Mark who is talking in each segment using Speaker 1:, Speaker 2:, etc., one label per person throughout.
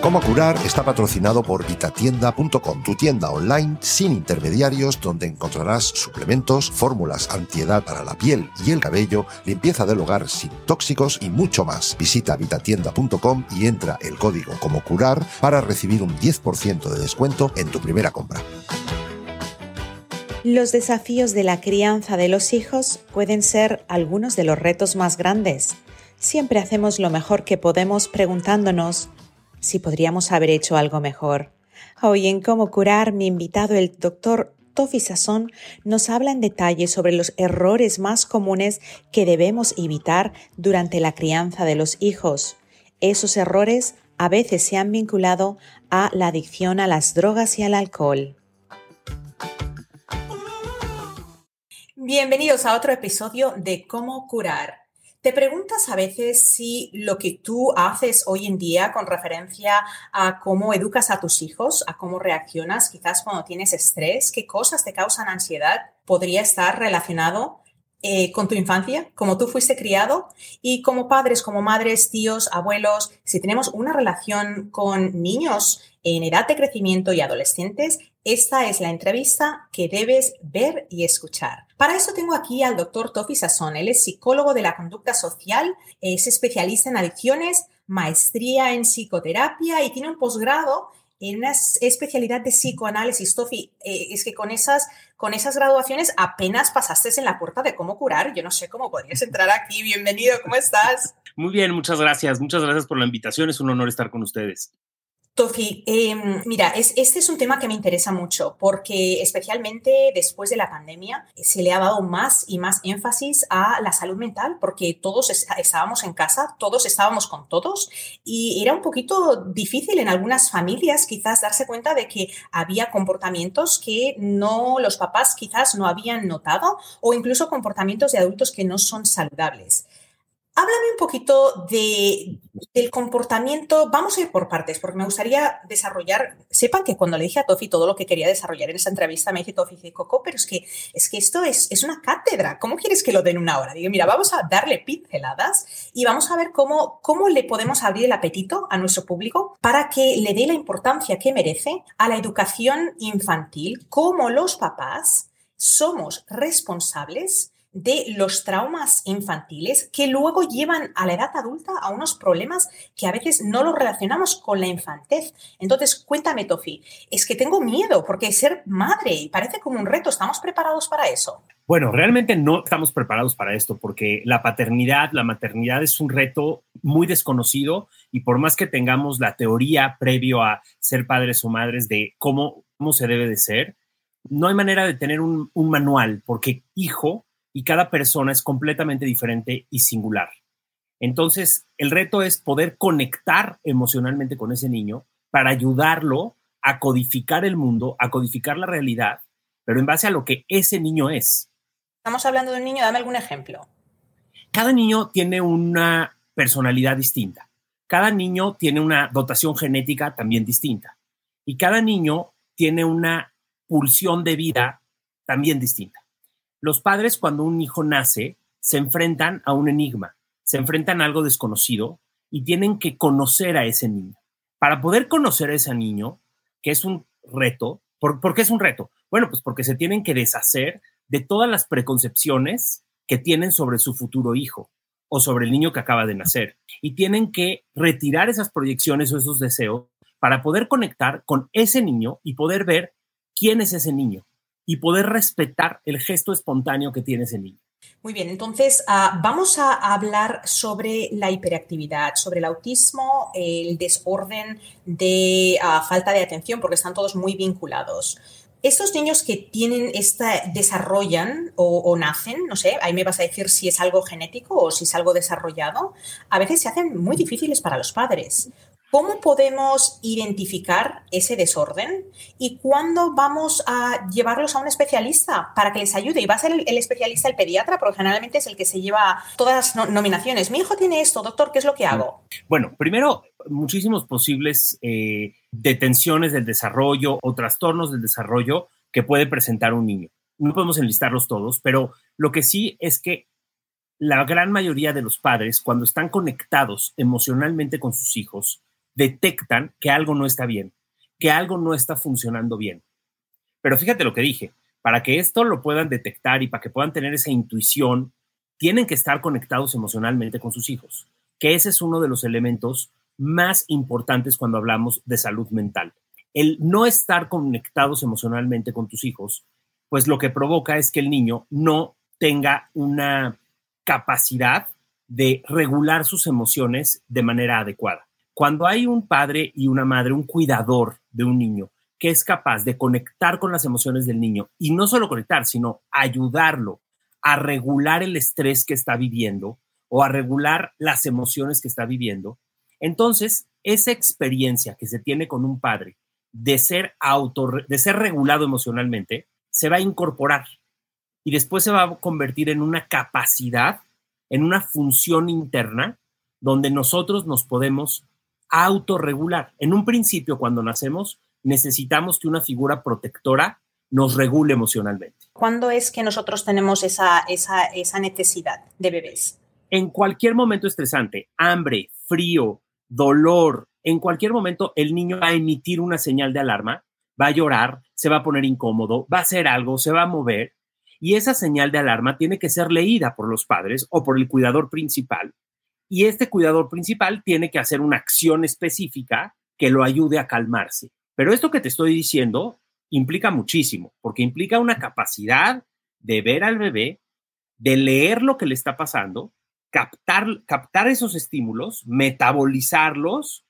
Speaker 1: Cómo curar está patrocinado por vitatienda.com, tu tienda online sin intermediarios donde encontrarás suplementos, fórmulas antiedad para la piel y el cabello, limpieza del hogar sin tóxicos y mucho más. Visita vitatienda.com y entra el código como curar para recibir un 10% de descuento en tu primera compra.
Speaker 2: Los desafíos de la crianza de los hijos pueden ser algunos de los retos más grandes. Siempre hacemos lo mejor que podemos preguntándonos si podríamos haber hecho algo mejor. Hoy en Cómo curar, mi invitado, el doctor Tofi Sasson, nos habla en detalle sobre los errores más comunes que debemos evitar durante la crianza de los hijos. Esos errores a veces se han vinculado a la adicción a las drogas y al alcohol. Bienvenidos a otro episodio de Cómo curar. ¿Te preguntas a veces si lo que tú haces hoy en día con referencia a cómo educas a tus hijos, a cómo reaccionas quizás cuando tienes estrés, qué cosas te causan ansiedad, podría estar relacionado eh, con tu infancia, como tú fuiste criado y como padres, como madres, tíos, abuelos, si tenemos una relación con niños en edad de crecimiento y adolescentes, esta es la entrevista que debes ver y escuchar. Para eso tengo aquí al doctor Tofi Sasson. Él es psicólogo de la conducta social, es especialista en adicciones, maestría en psicoterapia y tiene un posgrado en una especialidad de psicoanálisis. Tofi, eh, es que con esas, con esas graduaciones apenas pasaste en la puerta de cómo curar. Yo no sé cómo podrías entrar aquí. Bienvenido, ¿cómo estás?
Speaker 3: Muy bien, muchas gracias. Muchas gracias por la invitación. Es un honor estar con ustedes.
Speaker 2: Tofi, em, mira, este es un tema que me interesa mucho porque especialmente después de la pandemia se le ha dado más y más énfasis a la salud mental porque todos estábamos en casa, todos estábamos con todos y era un poquito difícil en algunas familias quizás darse cuenta de que había comportamientos que no los papás quizás no habían notado o incluso comportamientos de adultos que no son saludables. Háblame un poquito de, del comportamiento. Vamos a ir por partes, porque me gustaría desarrollar. Sepan que cuando le dije a Tofi todo lo que quería desarrollar en esa entrevista, me dice Tofi, dice, Coco, pero es que, es que esto es, es una cátedra. ¿Cómo quieres que lo den una hora? Digo, mira, vamos a darle pinceladas y vamos a ver cómo, cómo le podemos abrir el apetito a nuestro público para que le dé la importancia que merece a la educación infantil, como los papás somos responsables de los traumas infantiles que luego llevan a la edad adulta a unos problemas que a veces no los relacionamos con la infantez. Entonces, cuéntame, Tofi, es que tengo miedo porque ser madre parece como un reto. ¿Estamos preparados para eso?
Speaker 3: Bueno, realmente no estamos preparados para esto porque la paternidad, la maternidad es un reto muy desconocido y por más que tengamos la teoría previo a ser padres o madres de cómo, cómo se debe de ser, no hay manera de tener un, un manual porque hijo y cada persona es completamente diferente y singular. Entonces, el reto es poder conectar emocionalmente con ese niño para ayudarlo a codificar el mundo, a codificar la realidad, pero en base a lo que ese niño es.
Speaker 2: Estamos hablando de un niño, dame algún ejemplo.
Speaker 3: Cada niño tiene una personalidad distinta. Cada niño tiene una dotación genética también distinta. Y cada niño tiene una pulsión de vida también distinta. Los padres cuando un hijo nace se enfrentan a un enigma, se enfrentan a algo desconocido y tienen que conocer a ese niño. Para poder conocer a ese niño, que es un reto, ¿por, qué es un reto? Bueno, pues porque se tienen que deshacer de todas las preconcepciones que tienen sobre su futuro hijo o sobre el niño que acaba de nacer. Y tienen que retirar esas proyecciones o esos deseos para poder conectar con ese niño y poder ver quién es ese niño y poder respetar el gesto espontáneo que tiene ese niño.
Speaker 2: Muy bien, entonces ah, vamos a hablar sobre la hiperactividad, sobre el autismo, el desorden de ah, falta de atención, porque están todos muy vinculados. Estos niños que tienen esta, desarrollan o, o, nacen, no sé, ahí me vas a decir si es algo genético o si es algo desarrollado, a veces se hacen muy difíciles para los padres. ¿Cómo podemos identificar ese desorden y cuándo vamos a llevarlos a un especialista para que les ayude? Y va a ser el, especialista, el pediatra, porque generalmente es el que se lleva todas las nominaciones. Mi hijo tiene esto, doctor, ¿qué es lo que hago?
Speaker 3: Bueno, primero, muchísimos posibles eh, detenciones del desarrollo o trastornos del desarrollo que puede presentar un niño. No podemos enlistarlos todos, pero lo que sí es que la gran mayoría de los padres, cuando están conectados emocionalmente con sus hijos, detectan que algo no está bien, que algo no está funcionando bien. Pero fíjate lo que dije, para que esto lo puedan detectar y para que puedan tener esa intuición, tienen que estar conectados emocionalmente con sus hijos, que ese es uno de los elementos más importantes cuando hablamos de salud mental. El no estar conectados emocionalmente con tus hijos, pues lo que provoca es que el niño no tenga una capacidad de regular sus emociones de manera adecuada. Cuando hay un padre y una madre, un cuidador de un niño que es capaz de conectar con las emociones del niño y no solo conectar, sino ayudarlo a regular el estrés que está viviendo o a regular las emociones que está viviendo, entonces esa experiencia que se tiene con un padre de ser auto, de ser regulado emocionalmente, se va a incorporar y después se va a convertir en una capacidad, en una función interna donde nosotros nos podemos autorregular. En un principio, cuando nacemos, necesitamos que una figura protectora nos regule emocionalmente.
Speaker 2: ¿Cuándo es que nosotros tenemos esa, esa, esa necesidad de bebés?
Speaker 3: En cualquier momento estresante, hambre, frío, dolor, en cualquier momento el niño va a emitir una señal de alarma, va a llorar, se va a poner incómodo, va a hacer algo, se va a mover y esa señal de alarma tiene que ser leída por los padres o por el cuidador principal y este cuidador principal tiene que hacer una acción específica que lo ayude a calmarse. Pero esto que te estoy diciendo implica muchísimo, porque implica una capacidad de ver al bebé, de leer lo que le está pasando, captar, captar esos estímulos, metabolizarlos,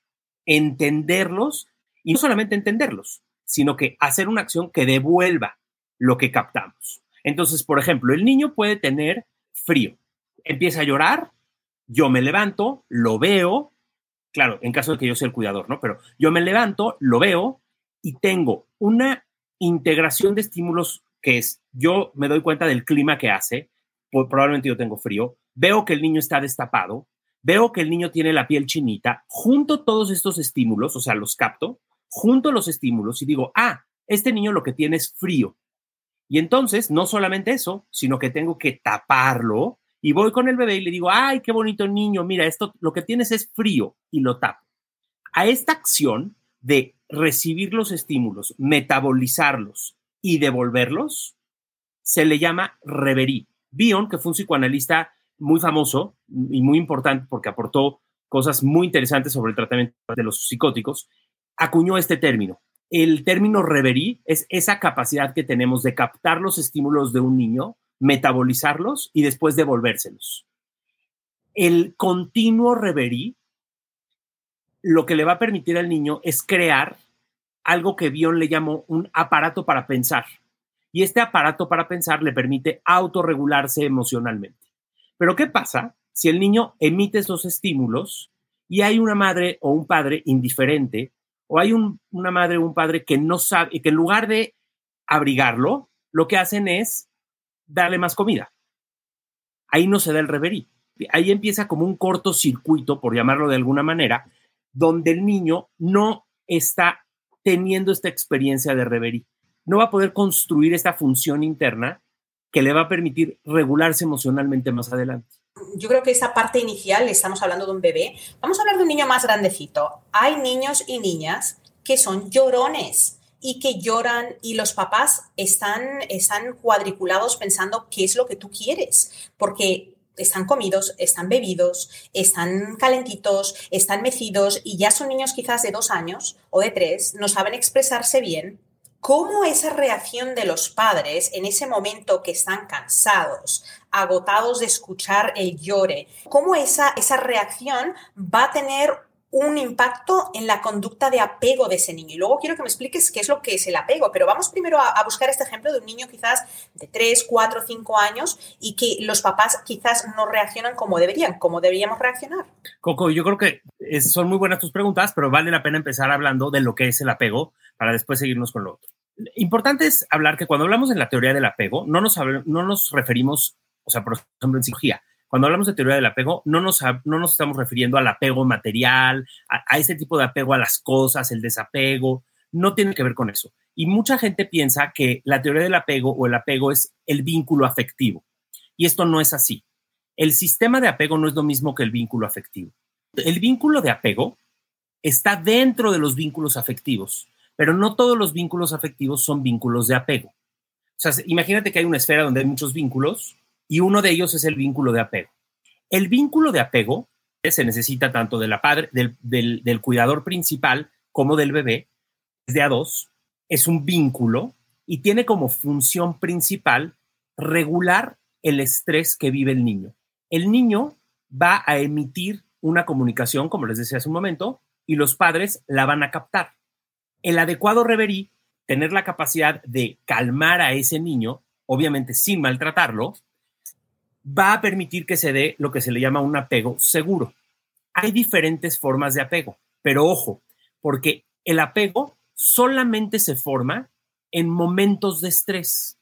Speaker 3: entenderlos, y no solamente entenderlos, sino que hacer una acción que devuelva lo que captamos. Entonces, por ejemplo, el niño puede tener frío, empieza a llorar, yo me levanto, lo veo, claro, en caso de que yo sea el cuidador, ¿no? Pero yo me levanto, lo veo y tengo una integración de estímulos que es, yo me doy cuenta del clima que hace, probablemente yo tengo frío, veo que el niño está destapado, veo que el niño tiene la piel chinita, junto todos estos estímulos, o sea, los capto, junto los estímulos y digo, ah, este niño lo que tiene es frío. Y entonces, no solamente eso, sino que tengo que taparlo y voy con el bebé y le digo, ay, qué bonito niño, mira, esto lo que tienes es frío y lo tapo. A esta acción de recibir los estímulos, metabolizarlos y devolverlos, se le llama reverí. Bion, que fue un psicoanalista muy famoso y muy importante porque aportó cosas muy interesantes sobre el tratamiento de los psicóticos, acuñó este término. El término reverí es esa capacidad que tenemos de captar los estímulos de un niño metabolizarlos y después devolvérselos. El continuo reverí lo que le va a permitir al niño es crear algo que Bion le llamó un aparato para pensar. Y este aparato para pensar le permite autorregularse emocionalmente. Pero ¿qué pasa si el niño emite esos estímulos y hay una madre o un padre indiferente o hay una madre o un padre que no sabe y que en lugar de abrigarlo, lo que hacen es darle más comida. Ahí no se da el reverí. Ahí empieza como un cortocircuito, por llamarlo de alguna manera, donde el niño no está teniendo esta experiencia de reverí. No va a poder construir esta función interna que le va a permitir regularse emocionalmente más adelante.
Speaker 2: Yo creo que esa parte inicial, estamos hablando de un bebé, vamos a hablar de un niño más grandecito. Hay niños y niñas que son llorones y que lloran y los papás están, están cuadriculados pensando qué es lo que tú quieres, porque están comidos, están bebidos, están calentitos, están mecidos y ya son niños quizás de dos años o de tres, no saben expresarse bien. ¿Cómo esa reacción de los padres en ese momento que están cansados, agotados de escuchar el llore, cómo esa, esa reacción va a tener un impacto en la conducta de apego de ese niño. Y luego quiero que me expliques qué es lo que es el apego, pero vamos primero a, buscar este ejemplo de un niño quizás de 3, 4, 5 años y que los papás quizás no reaccionan como deberían, como deberíamos reaccionar.
Speaker 3: Coco, yo creo que son muy buenas tus preguntas, pero vale la pena empezar hablando de lo que es el apego para después seguirnos con lo otro. Importante es hablar que cuando hablamos de la teoría del apego, no nos, no nos referimos, o sea, por ejemplo, en psicología, cuando hablamos de teoría del apego, no nos, no nos estamos refiriendo al apego material, a, a ese tipo de apego a las cosas, el desapego, no tiene que ver con eso. Y mucha gente piensa que la teoría del apego o el apego es el vínculo afectivo. Y esto no es así. El sistema de apego no es lo mismo que el vínculo afectivo. El vínculo de apego está dentro de los vínculos afectivos, pero no todos los vínculos afectivos son vínculos de apego. O sea, imagínate que hay una esfera donde hay muchos vínculos y uno de ellos es el vínculo de apego. El vínculo de apego se necesita tanto de la padre, del, del, cuidador principal como del bebé, es de a dos, es un vínculo y tiene como función principal regular el estrés que vive el niño. El niño va a emitir una comunicación, como les decía hace un momento, y los padres la van a captar. El adecuado reverí, tener la capacidad de calmar a ese niño, obviamente sin maltratarlo, va a permitir que se dé lo que se le llama un apego seguro. Hay diferentes formas de apego, pero ojo, porque el apego solamente se forma en momentos de estrés.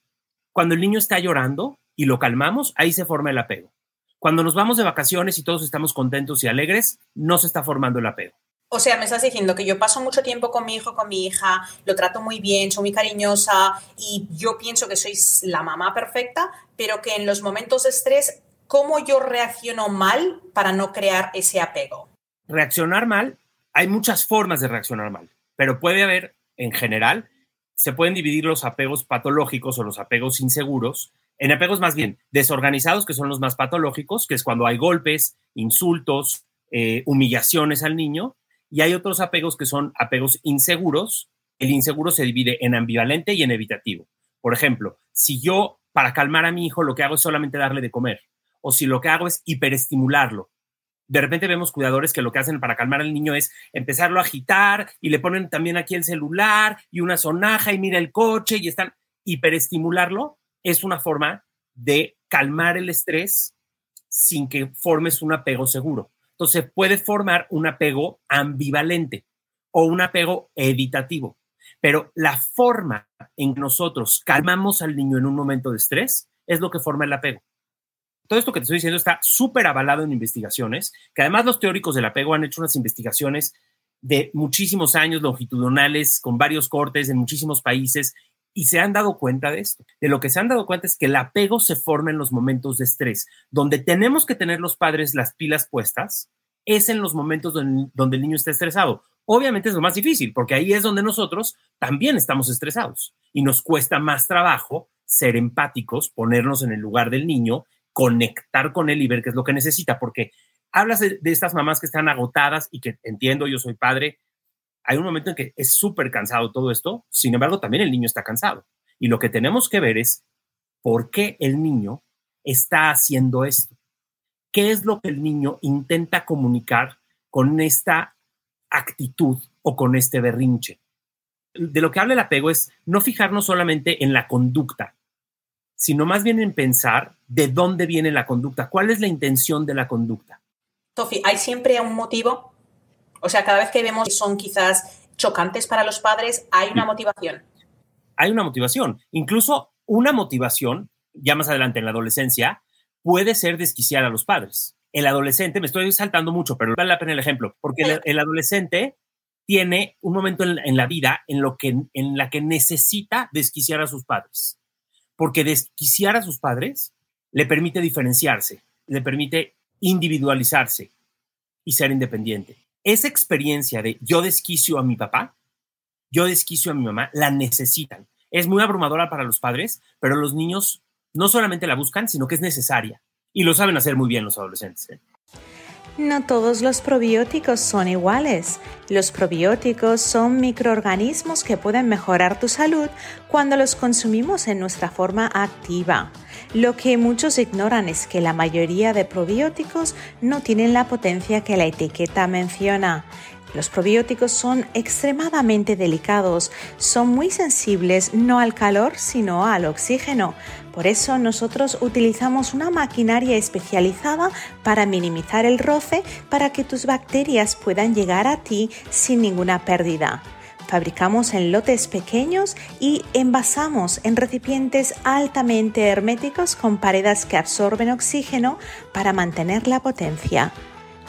Speaker 3: Cuando el niño está llorando y lo calmamos, ahí se forma el apego. Cuando nos vamos de vacaciones y todos estamos contentos y alegres, no se está formando el apego.
Speaker 2: O sea, me estás diciendo que yo paso mucho tiempo con mi hijo, con mi hija, lo trato muy bien, soy muy cariñosa y yo pienso que sois la mamá perfecta, pero que en los momentos de estrés, ¿cómo yo reacciono mal para no crear ese apego?
Speaker 3: Reaccionar mal, hay muchas formas de reaccionar mal, pero puede haber, en general, se pueden dividir los apegos patológicos o los apegos inseguros en apegos más bien desorganizados, que son los más patológicos, que es cuando hay golpes, insultos, eh, humillaciones al niño, y hay otros apegos que son apegos inseguros. El inseguro se divide en ambivalente y en evitativo. Por ejemplo, si yo para calmar a mi hijo lo que hago es solamente darle de comer, o si lo que hago es hiperestimularlo. De repente vemos cuidadores que lo que hacen para calmar al niño es empezarlo a agitar y le ponen también aquí el celular y una sonaja y mira el coche y están hiperestimularlo. Es una forma de calmar el estrés sin que formes un apego seguro. Entonces puede formar un apego ambivalente o un apego evitativo. Pero la forma en que nosotros calmamos al niño en un momento de estrés es lo que forma el apego. Todo esto que te estoy diciendo está súper avalado en investigaciones, que además los teóricos del apego han hecho unas investigaciones de muchísimos años longitudinales, con varios cortes en muchísimos países, y se han dado cuenta de esto. De lo que se han dado cuenta es que el apego se forma en los momentos de estrés. Donde tenemos que tener los padres las pilas puestas es en los momentos donde, el niño está estresado. Obviamente es lo más difícil, porque ahí es donde nosotros también estamos estresados y nos cuesta más trabajo ser empáticos, ponernos en el lugar del niño, conectar con él y ver qué es lo que necesita, porque hablas de, de estas mamás que están agotadas y que entiendo, yo soy padre, hay un momento en que es súper cansado todo esto, sin embargo, también el niño está cansado. Y lo que tenemos que ver es por qué el niño está haciendo esto. ¿Qué es lo que el niño intenta comunicar con esta actitud o con este berrinche? De lo que habla el apego es no fijarnos solamente en la conducta, sino más bien en pensar de dónde viene la conducta, cuál es la intención de la conducta.
Speaker 2: Tofi, ¿hay siempre un motivo o sea, cada vez que vemos que son quizás chocantes para los padres, hay una motivación.
Speaker 3: Hay una motivación. Incluso una motivación, ya más adelante en la adolescencia, puede ser desquiciar a los padres. El adolescente, me estoy saltando mucho, pero vale la pena el ejemplo, porque el, adolescente tiene un momento en, la vida en, lo que, en la que necesita desquiciar a sus padres. Porque desquiciar a sus padres le permite diferenciarse, le permite individualizarse y ser independiente esa experiencia de yo desquicio a mi papá, yo desquicio a mi mamá, la necesitan. Es muy abrumadora para los padres, pero los niños no solamente la buscan, sino que es necesaria. Y lo saben hacer muy bien los adolescentes. ¿eh?
Speaker 4: No todos los probióticos son iguales. Los probióticos son microorganismos que pueden mejorar tu salud cuando los consumimos en nuestra forma activa. Lo que muchos ignoran es que la mayoría de probióticos no tienen la potencia que la etiqueta menciona. Los probióticos son extremadamente delicados, son muy sensibles no al calor sino al oxígeno. Por eso nosotros utilizamos una maquinaria especializada para minimizar el roce para que tus bacterias puedan llegar a ti sin ninguna pérdida. Fabricamos en lotes pequeños y envasamos en recipientes altamente herméticos con paredes que absorben oxígeno para mantener la potencia.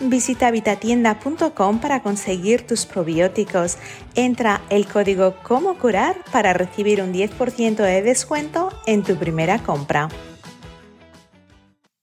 Speaker 4: Visita vitatienda.com para conseguir tus probióticos. Entra el código Como Curar para recibir un 10% de descuento en tu primera compra.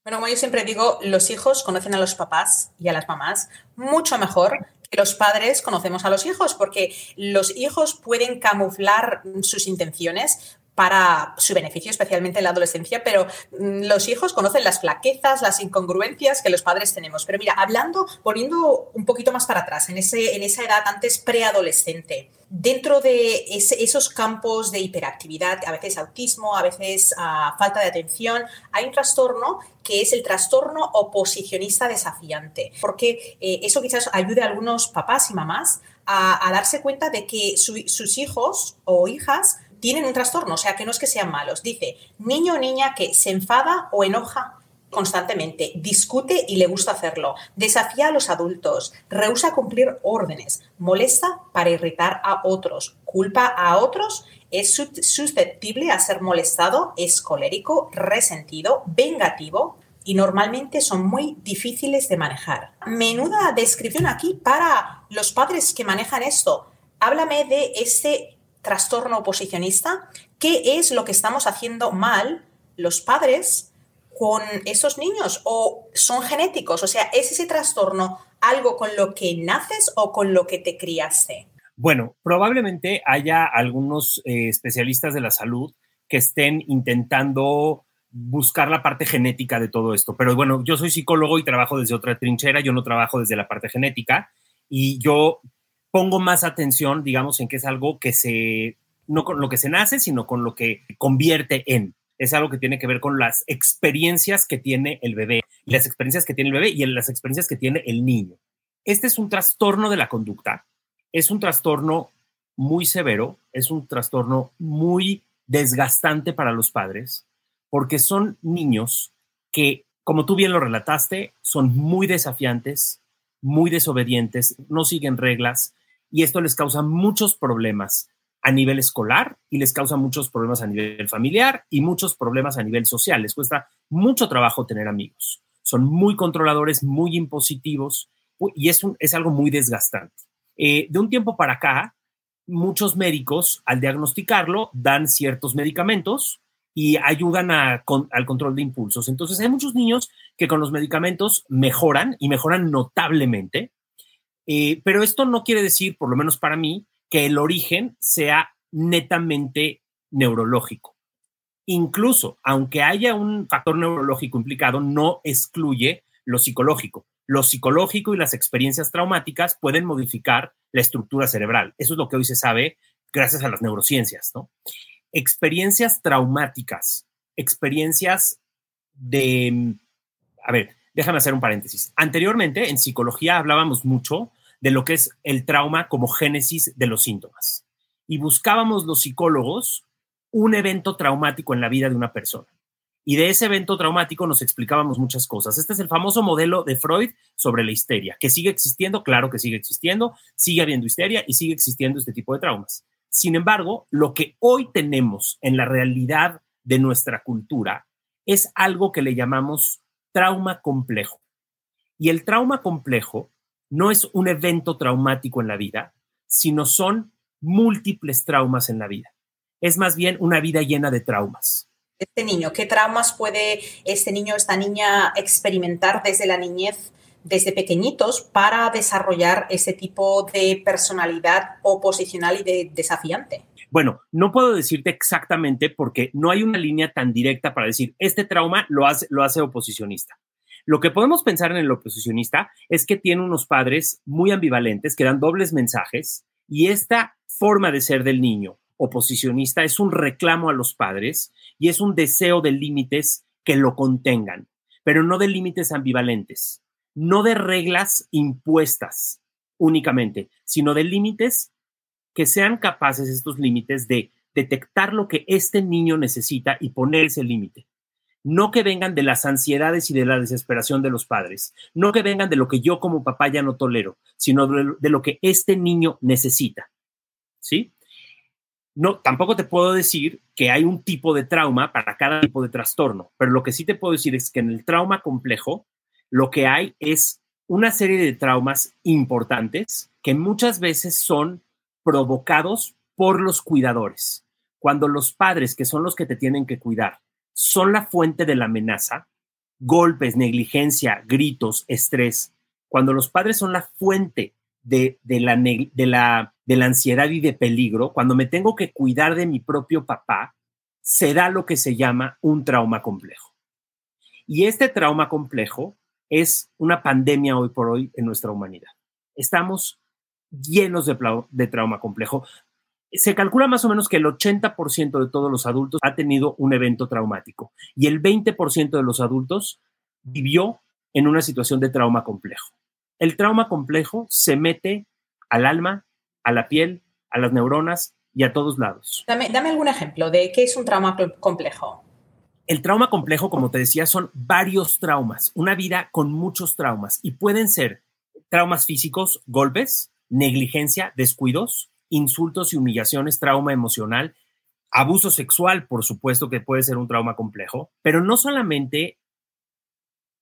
Speaker 2: Bueno, como yo siempre digo, los hijos conocen a los papás y a las mamás mucho mejor que los padres conocemos a los hijos, porque los hijos pueden camuflar sus intenciones para su beneficio, especialmente en la adolescencia, pero mm, los hijos conocen las flaquezas, las incongruencias que los padres tenemos. Pero mira, hablando, poniendo un poquito más para atrás, en, ese, en esa edad antes preadolescente, dentro de esos campos de hiperactividad, a veces autismo, a veces ah, falta de atención, hay un trastorno que es el trastorno oposicionista desafiante, porque eh, eso quizás ayude a algunos papás y mamás a, darse cuenta de que sus hijos o hijas tienen un trastorno, o sea, que no es que sean malos. Dice, niño o niña que se enfada o enoja constantemente, discute y le gusta hacerlo, desafía a los adultos, rehúsa cumplir órdenes, molesta para irritar a otros, culpa a otros, es susceptible a ser molestado, es colérico, resentido, vengativo y normalmente son muy difíciles de manejar. Menuda descripción aquí para los padres que manejan esto. Háblame de ese trastorno oposicionista, ¿qué es lo que estamos haciendo mal los padres con esos niños? ¿O son genéticos? O sea, ¿es ese trastorno algo con lo que naces o con lo que te criaste?
Speaker 3: Bueno, probablemente haya algunos eh, especialistas de la salud que estén intentando buscar la parte genética de todo esto. Pero bueno, yo soy psicólogo y trabajo desde otra trinchera, yo no trabajo desde la parte genética y yo pongo más atención, digamos, en que es algo que se, no con lo que se nace, sino con lo que convierte en. Es algo que tiene que ver con las experiencias que tiene el bebé, y las experiencias que tiene el bebé y las experiencias que tiene el niño. Este es un trastorno de la conducta, es un trastorno muy severo, es un trastorno muy desgastante para los padres, porque son niños que, como tú bien lo relataste, son muy desafiantes, muy desobedientes, no siguen reglas, y esto les causa muchos problemas a nivel escolar y les causa muchos problemas a nivel familiar y muchos problemas a nivel social. Les cuesta mucho trabajo tener amigos. Son muy controladores, muy impositivos y es, es algo muy desgastante. Eh, de un tiempo para acá, muchos médicos al diagnosticarlo dan ciertos medicamentos y ayudan al control de impulsos. Entonces hay muchos niños que con los medicamentos mejoran y mejoran notablemente eh, pero esto no quiere decir, por lo menos para mí, que el origen sea netamente neurológico. Incluso, aunque haya un factor neurológico implicado, no excluye lo psicológico. Lo psicológico y las experiencias traumáticas pueden modificar la estructura cerebral. Eso es lo que hoy se sabe gracias a las neurociencias. Experiencias traumáticas, experiencias de, a ver, déjame hacer un paréntesis. Anteriormente, en psicología hablábamos mucho de lo que es el trauma como génesis de los síntomas. Y buscábamos los psicólogos un evento traumático en la vida de una persona. Y de ese evento traumático nos explicábamos muchas cosas. Este es el famoso modelo de Freud sobre la histeria, que sigue existiendo, claro que sigue existiendo, sigue habiendo histeria y sigue existiendo este tipo de traumas. Sin embargo, lo que hoy tenemos en la realidad de nuestra cultura es algo que le llamamos trauma complejo. Y el trauma complejo no es un evento traumático en la vida, sino son múltiples traumas en la vida. Es más bien una vida llena de traumas.
Speaker 2: Este niño, ¿qué traumas puede este niño, esta niña experimentar desde la niñez, desde pequeñitos, para desarrollar ese tipo de personalidad oposicional y de desafiante?
Speaker 3: Bueno, no puedo decirte exactamente porque no hay una línea tan directa para decir, este trauma lo hace, lo hace oposicionista. Lo que podemos pensar en el oposicionista es que tiene unos padres muy ambivalentes que dan dobles mensajes y esta forma de ser del niño oposicionista es un reclamo a los padres y es un deseo de límites que lo contengan, pero no de límites ambivalentes, no de reglas impuestas únicamente, sino de límites que sean capaces estos límites de detectar lo que este niño necesita y poner ese límite. No que vengan de las ansiedades y de la desesperación de los padres, no que vengan de lo que yo como papá ya no tolero, sino de, lo que este niño necesita. ¿Sí? No, tampoco te puedo decir que hay un tipo de trauma para cada tipo de trastorno, pero lo que sí te puedo decir es que en el trauma complejo lo que hay es una serie de traumas importantes que muchas veces son provocados por los cuidadores. Cuando los padres, que son los que te tienen que cuidar, son la fuente de la amenaza, golpes, negligencia, gritos, estrés, cuando los padres son la fuente de, la, de, la, de la ansiedad y de peligro, cuando me tengo que cuidar de mi propio papá, se da lo que se llama un trauma complejo. Y este trauma complejo es una pandemia hoy por hoy en nuestra humanidad. Estamos llenos de, de trauma complejo se calcula más o menos que el 80% de todos los adultos ha tenido un evento traumático y el 20% de los adultos vivió en una situación de trauma complejo. El trauma complejo se mete al alma, a la piel, a las neuronas y a todos lados.
Speaker 2: Dame, dame algún ejemplo de qué es un trauma complejo.
Speaker 3: El trauma complejo, como te decía, son varios traumas, una vida con muchos traumas y pueden ser traumas físicos, golpes, negligencia, descuidos, insultos y humillaciones, trauma emocional, abuso sexual, por supuesto que puede ser un trauma complejo, pero no solamente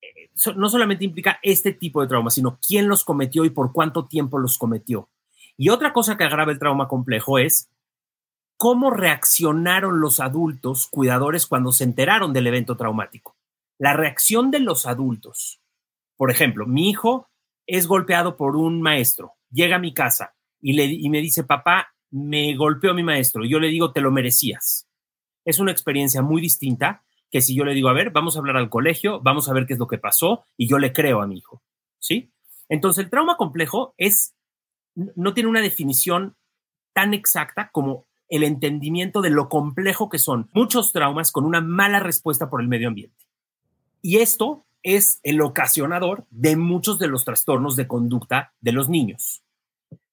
Speaker 3: eh, no solamente implica este tipo de trauma, sino quién los cometió y por cuánto tiempo los cometió. Y otra cosa que agrava el trauma complejo es cómo reaccionaron los adultos cuidadores cuando se enteraron del evento traumático. La reacción de los adultos. Por ejemplo, mi hijo es golpeado por un maestro, llega a mi casa, y, me dice, papá, me golpeó mi maestro. Yo le digo, te lo merecías. Es una experiencia muy distinta que si yo le digo, a ver, vamos a hablar al colegio, vamos a ver qué es lo que pasó y yo le creo a mi hijo. ¿Sí? Entonces, el trauma complejo es, no tiene una definición tan exacta como el entendimiento de lo complejo que son muchos traumas con una mala respuesta por el medio ambiente. Y esto es el ocasionador de muchos de los trastornos de conducta de los niños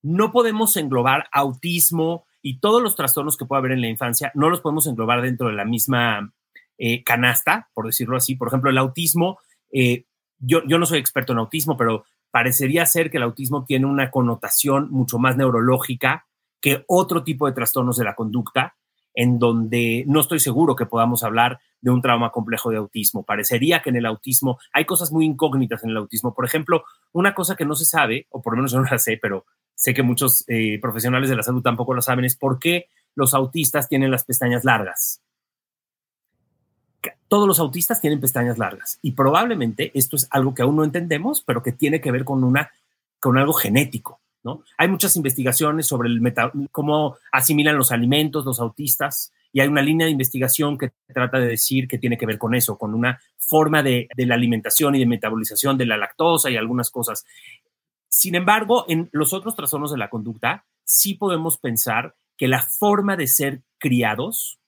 Speaker 3: no podemos englobar autismo y todos los trastornos que pueda haber en la infancia, no los podemos englobar dentro de la misma eh, canasta, por decirlo así. Por ejemplo, el autismo, eh, yo, yo no soy experto en autismo, pero parecería ser que el autismo tiene una connotación mucho más neurológica que otro tipo de trastornos de la conducta, en donde no estoy seguro que podamos hablar de un trauma complejo de autismo. Parecería que en el autismo hay cosas muy incógnitas en el autismo. Por ejemplo, una cosa que no se sabe, o por lo menos yo no la sé, pero sé que muchos eh, profesionales de la salud tampoco lo saben, es por qué los autistas tienen las pestañas largas. Todos los autistas tienen pestañas largas y probablemente esto es algo que aún no entendemos, pero que tiene que ver con, una, con algo genético. ¿no? Hay muchas investigaciones sobre el cómo asimilan los alimentos los autistas y hay una línea de investigación que trata de decir que tiene que ver con eso, con una forma de, de la alimentación y de metabolización de la lactosa y algunas cosas. Sin embargo, en los otros trastornos de la conducta, sí podemos pensar que la forma de ser criados,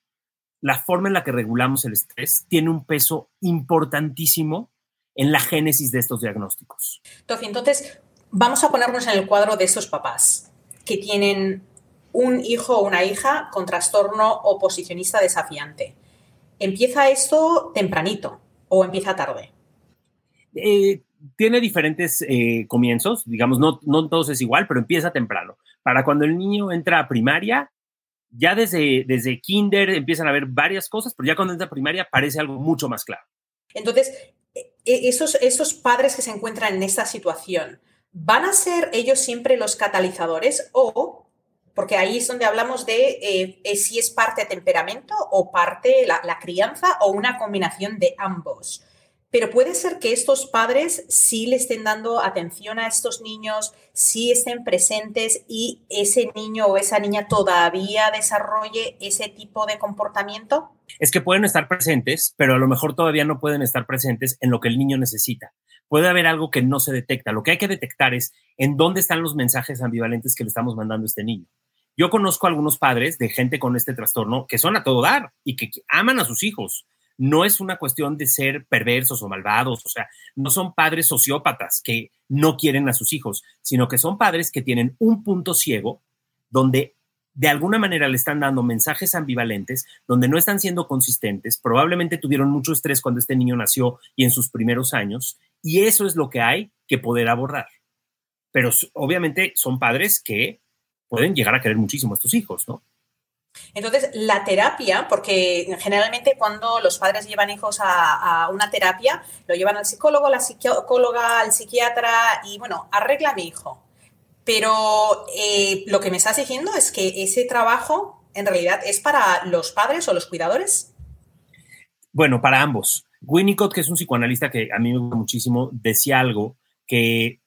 Speaker 3: la forma en la que regulamos el estrés, tiene un peso importantísimo en la génesis de estos diagnósticos.
Speaker 2: Tofi, entonces, vamos a ponernos en el cuadro de esos papás que tienen un hijo o una hija con trastorno oposicionista desafiante. ¿Empieza esto tempranito o empieza tarde?
Speaker 3: Eh, tiene diferentes eh, comienzos, digamos, no, no todos es igual, pero empieza temprano. Para cuando el niño entra a primaria, ya desde, desde kinder empiezan a ver varias cosas, pero ya cuando entra a primaria parece algo mucho más claro.
Speaker 2: Entonces, e, e, esos, esos padres que se encuentran en esta situación, ¿van a ser ellos siempre los catalizadores o, porque ahí es donde hablamos de eh, si es parte temperamento o parte la, la crianza o una combinación de ambos? Pero puede ser que estos padres sí le estén dando atención a estos niños, sí estén presentes y ese niño o esa niña todavía desarrolle ese tipo de comportamiento.
Speaker 3: Es que pueden estar presentes, pero a lo mejor todavía no pueden estar presentes en lo que el niño necesita. Puede haber algo que no se detecta. Lo que hay que detectar es en dónde están los mensajes ambivalentes que le estamos mandando a este niño. Yo conozco a algunos padres de gente con este trastorno que son a todo dar y que aman a sus hijos, no es una cuestión de ser perversos o malvados, o sea, no son padres sociópatas que no quieren a sus hijos, sino que son padres que tienen un punto ciego donde de alguna manera le están dando mensajes ambivalentes, donde no están siendo consistentes, probablemente tuvieron mucho estrés cuando este niño nació y en sus primeros años, y eso es lo que hay que poder abordar. Pero obviamente son padres que pueden llegar a querer muchísimo a estos hijos, ¿no?
Speaker 2: Entonces, la terapia, porque generalmente cuando los padres llevan hijos a, una terapia, lo llevan al psicólogo, la psicóloga, al psiquiatra y bueno, arregla mi hijo. Pero eh, lo que me estás diciendo es que ese trabajo en realidad es para los padres o los cuidadores.
Speaker 3: Bueno, para ambos. Winnicott, que es un psicoanalista que a mí me gusta muchísimo, decía algo que,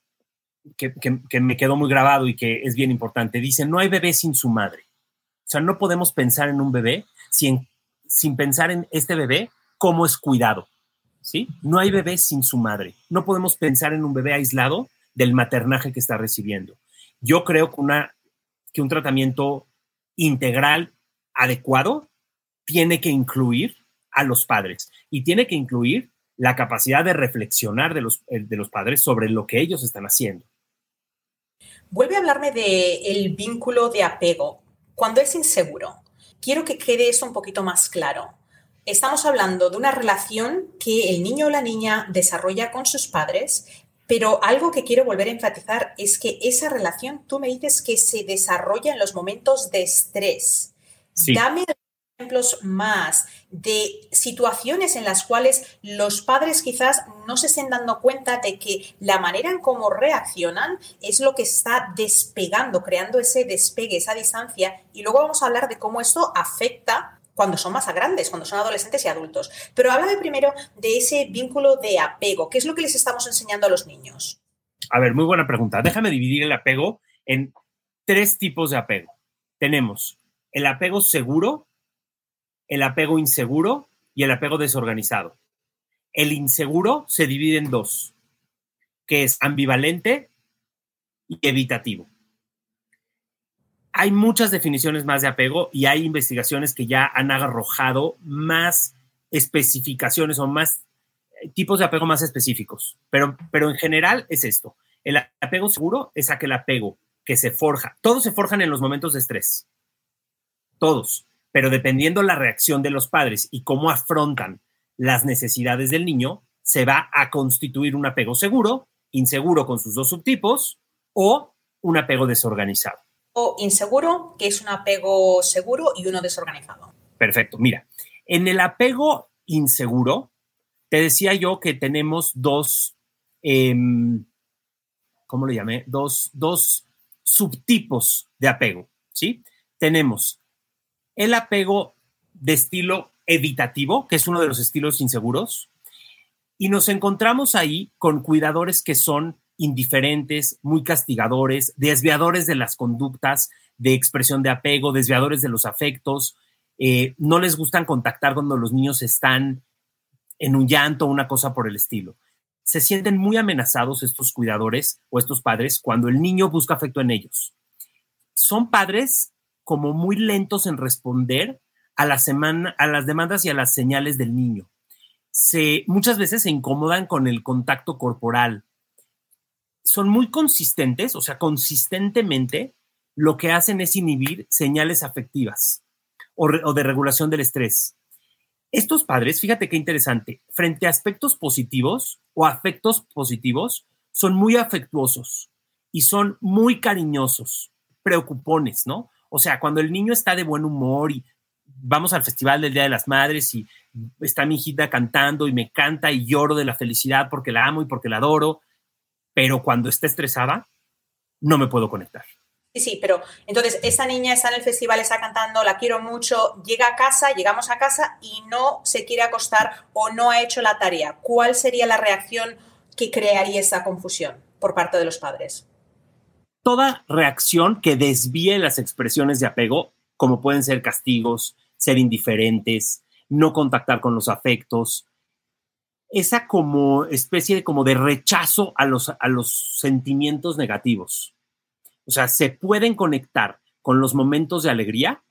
Speaker 3: que me quedó muy grabado y que es bien importante. Dice, no hay bebé sin su madre. O sea, no podemos pensar en un bebé sin, sin pensar en este bebé cómo es cuidado. ¿sí? No hay bebé sin su madre. No podemos pensar en un bebé aislado del maternaje que está recibiendo. Yo creo que, una, que un tratamiento integral adecuado tiene que incluir a los padres y tiene que incluir la capacidad de reflexionar de los, de los padres sobre lo que ellos están haciendo.
Speaker 2: Vuelve a hablarme del vínculo de apego. Cuando es inseguro, quiero que quede esto un poquito más claro. Estamos hablando de una relación que el niño o la niña desarrolla con sus padres, pero algo que quiero volver a enfatizar es que esa relación, tú me dices que se desarrolla en los momentos de estrés. Dame ejemplos más de situaciones en las cuales los padres quizás no se estén dando cuenta de que la manera en cómo reaccionan es lo que está despegando, creando ese despegue, esa distancia. Y luego vamos a hablar de cómo esto afecta cuando son más grandes, cuando son adolescentes y adultos. Pero háblame primero de ese vínculo de apego. ¿Qué es lo que les estamos enseñando a los niños?
Speaker 3: A ver, muy buena pregunta. Déjame dividir el apego en tres tipos de apego. Tenemos el apego seguro, el apego inseguro y el apego desorganizado. El inseguro se divide en dos, que es ambivalente y evitativo. Hay muchas definiciones más de apego y hay investigaciones que ya han arrojado más especificaciones o más eh, tipos de apego más específicos. Pero, pero en general es esto. El apego seguro es aquel apego que se forja. Todos se forjan en los momentos de estrés. Todos pero dependiendo la reacción de los padres y cómo afrontan las necesidades del niño, se va a constituir un apego seguro, inseguro con sus dos subtipos, o un apego desorganizado.
Speaker 2: O inseguro, que es un apego seguro y uno desorganizado.
Speaker 3: Perfecto. Mira, en el apego inseguro, te decía yo que tenemos dos, em, ¿cómo le llamé? Dos, dos subtipos de apego, ¿sí? Tenemos el apego de estilo evitativo, que es uno de los estilos inseguros, y nos encontramos ahí con cuidadores que son indiferentes, muy castigadores, desviadores de las conductas de expresión de apego, desviadores de los afectos, eh, no les gustan contactar cuando los niños están en un llanto o una cosa por el estilo. Se sienten muy amenazados estos cuidadores o estos padres cuando el niño busca afecto en ellos. Son padres como muy lentos en responder a, la semana, a las demandas y a las señales del niño. Se, muchas veces se incomodan con el contacto corporal. Son muy consistentes, o sea, consistentemente lo que hacen es inhibir señales afectivas o, o de regulación del estrés. Estos padres, fíjate qué interesante, frente a aspectos positivos o afectos positivos, son muy afectuosos y son muy cariñosos, preocupones, ¿no? O sea, cuando el niño está de buen humor y vamos al festival del Día de las Madres y está mi hijita cantando y me canta y lloro de la felicidad porque la amo y porque la adoro, pero cuando está estresada, no me puedo conectar.
Speaker 2: Sí, sí, pero entonces esa niña está en el festival, está cantando, la quiero mucho, llega a casa, llegamos a casa y no se quiere acostar o no ha hecho la tarea. ¿Cuál sería la reacción que crearía esa confusión por parte de los padres?
Speaker 3: Toda reacción que desvíe las expresiones de apego, como pueden ser castigos, ser indiferentes, no contactar con los afectos, esa como especie de como de rechazo a los, a los sentimientos negativos o sea, se pueden conectar con los momentos de alegría,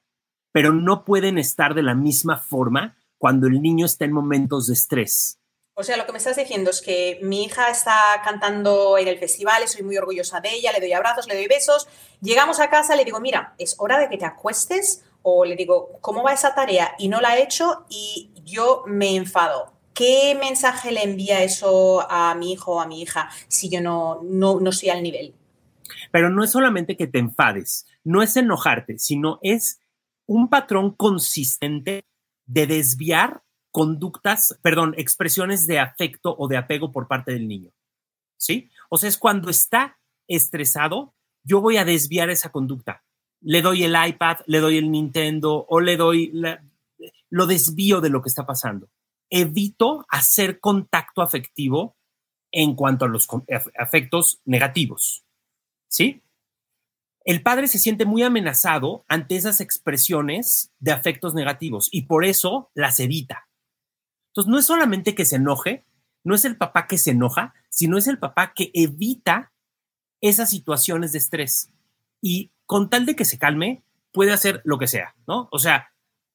Speaker 3: pero no pueden estar de la misma forma cuando el niño está en momentos de estrés.
Speaker 2: O sea, lo que me estás diciendo es que mi hija está cantando en el festival, y soy muy orgullosa de ella, le doy abrazos, le doy besos. Llegamos a casa, le digo, mira, es hora de que te acuestes, o le digo, ¿cómo va esa tarea? Y no la he hecho y yo me enfado. ¿Qué mensaje le envía eso a mi hijo o a mi hija si yo no, no, no estoy al nivel?
Speaker 3: Pero no es solamente que te enfades, no es enojarte, sino es un patrón consistente de desviar conductas, perdón, expresiones de afecto o de apego por parte del niño. ¿Sí? O sea, es cuando está estresado, yo voy a desviar esa conducta. Le doy el iPad, le doy el Nintendo o le doy, lo desvío de lo que está pasando. Evito hacer contacto afectivo en cuanto a los afectos negativos. ¿sí? El padre se siente muy amenazado ante esas expresiones de afectos negativos y por eso las evita. Entonces, no es solamente que se enoje, no es el papá que se enoja, sino es el papá que evita esas situaciones de estrés. Y con tal de que se calme, puede hacer lo que sea, ¿no? O sea,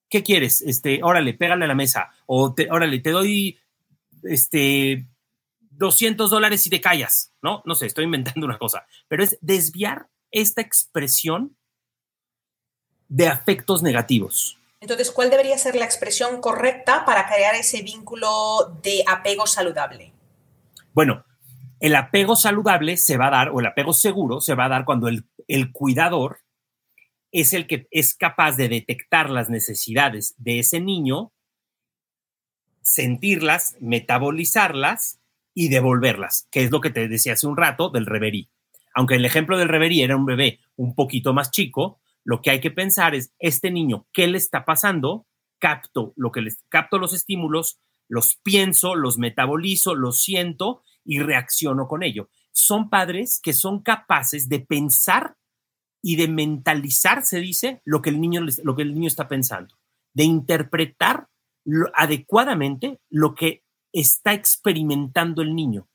Speaker 3: ¿qué quieres? Este, órale, pégale a la mesa. O te, órale, te doy este 200 dólares y te callas, ¿no? No sé, estoy inventando una cosa, pero es desviar esta expresión de afectos negativos.
Speaker 2: Entonces, ¿cuál debería ser la expresión correcta para crear ese vínculo de apego saludable?
Speaker 3: Bueno, el apego saludable se va a dar, o el apego seguro se va a dar cuando el, el cuidador es el que es capaz de detectar las necesidades de ese niño, sentirlas, metabolizarlas y devolverlas, que es lo que te decía hace un rato del reverí. Aunque el ejemplo del reverí era un bebé un poquito más chico, lo que hay que pensar es, este niño, ¿qué le está pasando? Capto, lo que les, capto los estímulos, los pienso, los metabolizo, los siento y reacciono con ello. Son padres que son capaces de pensar y de mentalizar, se dice, lo que el niño, lo que el niño está pensando, de interpretar adecuadamente lo que está experimentando el niño.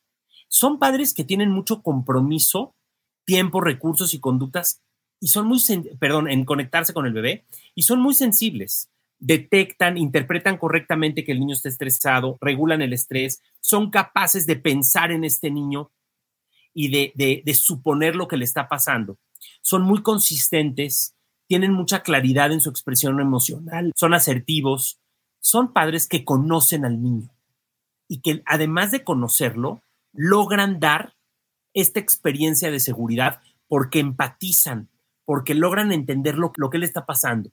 Speaker 3: Son padres que tienen mucho compromiso, tiempo, recursos y conductas y son muy, perdón, en conectarse con el bebé y son muy sensibles. Detectan, interpretan correctamente que el niño está estresado, regulan el estrés, son capaces de pensar en este niño y de, de suponer lo que le está pasando. Son muy consistentes, tienen mucha claridad en su expresión emocional, son asertivos, son padres que conocen al niño y que además de conocerlo, logran dar esta experiencia de seguridad porque empatizan, porque logran entender lo, que le está pasando.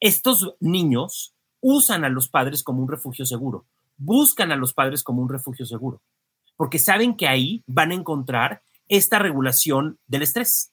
Speaker 3: Estos niños usan a los padres como un refugio seguro, buscan a los padres como un refugio seguro, porque saben que ahí van a encontrar esta regulación del estrés.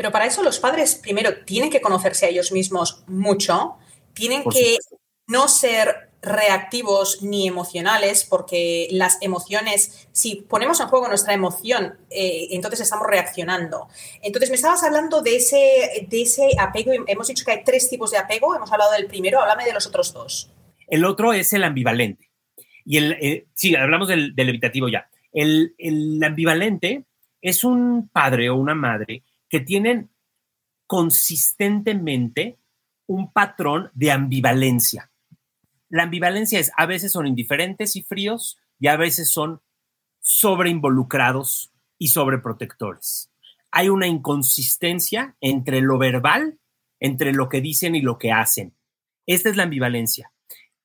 Speaker 2: Pero para eso los padres primero tienen que conocerse a ellos mismos mucho, tienen que no ser reactivos ni emocionales, porque las emociones, si ponemos en juego nuestra emoción, eh, entonces estamos reaccionando. Entonces, me estabas hablando de ese, de ese apego, hemos dicho que hay tres tipos de apego, hemos hablado del primero, háblame de los otros dos.
Speaker 3: El otro es el ambivalente. Y el, eh, sí, hablamos del, evitativo ya. El, el ambivalente es un padre o una madre que tienen consistentemente un patrón de ambivalencia. La ambivalencia es a veces son indiferentes y fríos y a veces son sobreinvolucrados y sobreprotectores. hay una inconsistencia entre lo verbal, entre lo que dicen y lo que hacen. Esta es la ambivalencia.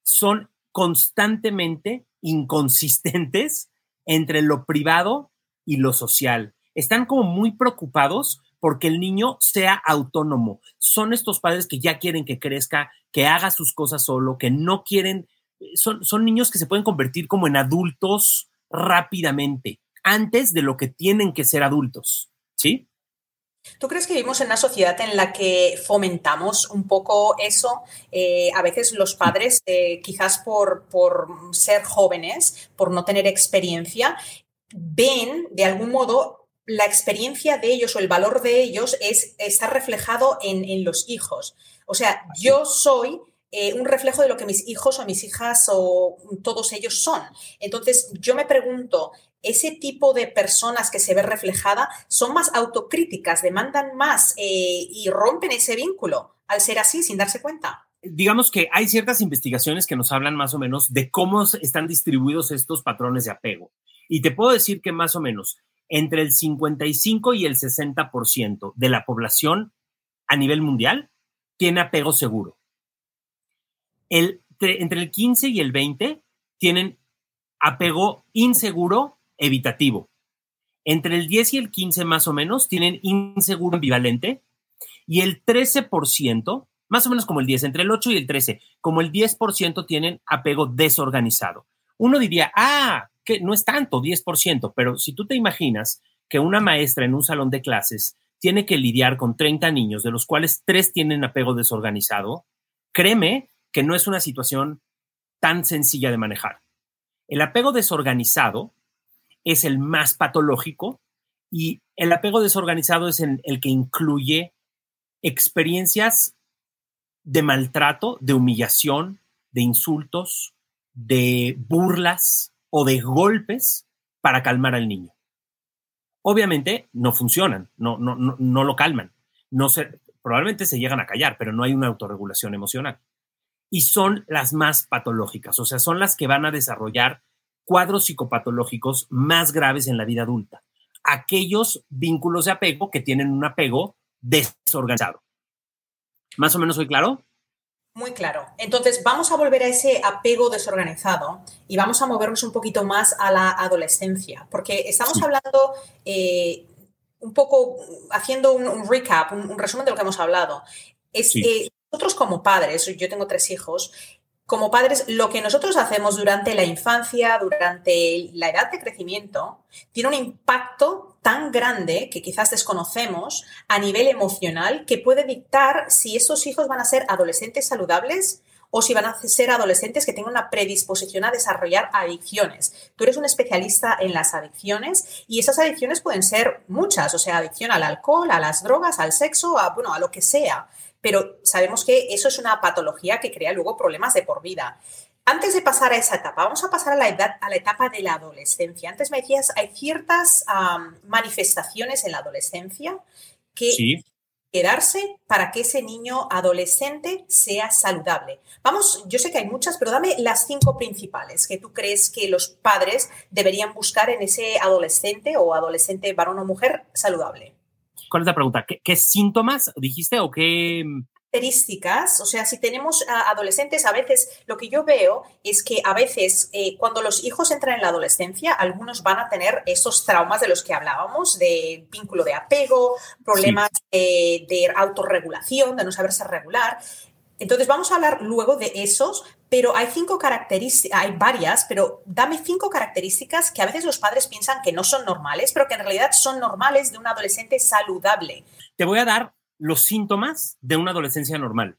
Speaker 3: Son constantemente inconsistentes entre lo privado y lo social. Están como muy preocupados porque el niño sea autónomo. Son estos padres que ya quieren que crezca, que haga sus cosas solo, que no quieren, son, son niños que se pueden convertir como en adultos rápidamente, antes de lo que tienen que ser adultos, ¿sí?
Speaker 2: ¿Tú crees que vivimos en una sociedad en la que fomentamos un poco eso? Eh, a veces los padres, eh, quizás por, por ser jóvenes, por no tener experiencia, ven de algún modo la experiencia de ellos o el valor de ellos es, está reflejado en, los hijos. O sea, yo soy eh, un reflejo de lo que mis hijos o mis hijas o todos ellos son. Entonces, yo me pregunto, ese tipo de personas que se ve reflejada son más autocríticas, demandan más eh, y rompen ese vínculo al ser así sin darse cuenta.
Speaker 3: Digamos que hay ciertas investigaciones que nos hablan más o menos de cómo están distribuidos estos patrones de apego. Y te puedo decir que más o menos entre el 55 y el 60% de la población a nivel mundial tiene apego seguro. El, entre el 15 y el 20 tienen apego inseguro evitativo. Entre el 10 y el 15 más o menos tienen inseguro ambivalente y el 13%, más o menos como el 10, entre el 8 y el 13, como el 10% tienen apego desorganizado. Uno diría, ah, que no es tanto, 10%, pero si tú te imaginas que una maestra en un salón de clases tiene que lidiar con 30 niños, de los cuales 3 tienen apego desorganizado, créeme que no es una situación tan sencilla de manejar. El apego desorganizado es el más patológico y el apego desorganizado es el que incluye experiencias de maltrato, de humillación, de insultos, de burlas, o de golpes para calmar al niño. Obviamente no funcionan, no, no, no, lo calman. No se, probablemente se llegan a callar, pero no hay una autorregulación emocional. Y son las más patológicas, o sea, son las que van a desarrollar cuadros psicopatológicos más graves en la vida adulta. Aquellos vínculos de apego que tienen un apego desorganizado. ¿Más o menos soy claro?
Speaker 2: Muy claro. Entonces, vamos a volver a ese apego desorganizado y vamos a movernos un poquito más a la adolescencia, porque estamos hablando eh, un poco, haciendo un, recap, un, resumen de lo que hemos hablado. Es, eh, nosotros como padres, yo tengo tres hijos, como padres, lo que nosotros hacemos durante la infancia, durante la edad de crecimiento, tiene un impacto tan grande que quizás desconocemos a nivel emocional que puede dictar si esos hijos van a ser adolescentes saludables o si van a ser adolescentes que tengan una predisposición a desarrollar adicciones. Tú eres un especialista en las adicciones y esas adicciones pueden ser muchas, o sea, adicción al alcohol, a las drogas, al sexo, a, bueno, a lo que sea pero sabemos que eso es una patología que crea luego problemas de por vida. Antes de pasar a esa etapa, vamos a pasar a la, edad, a la etapa de la adolescencia. Antes me decías, hay ciertas manifestaciones en la adolescencia que quedarse para que ese niño adolescente sea saludable. Vamos, yo sé que hay muchas, pero dame las cinco principales que tú crees que los padres deberían buscar en ese adolescente o adolescente varón o mujer saludable.
Speaker 3: ¿Cuál es la pregunta? ¿Qué, síntomas dijiste o qué
Speaker 2: características, o sea, si tenemos adolescentes, a veces lo que yo veo es que a veces eh, cuando los hijos entran en la adolescencia, algunos van a tener esos traumas de los que hablábamos, de vínculo de apego, problemas de, de, autorregulación, de no saberse regular. Entonces vamos a hablar luego de esos, pero hay cinco características, hay varias, pero dame cinco características que a veces los padres piensan que no son normales, pero que en realidad son normales de un adolescente saludable.
Speaker 3: Te voy a dar los síntomas de una adolescencia normal.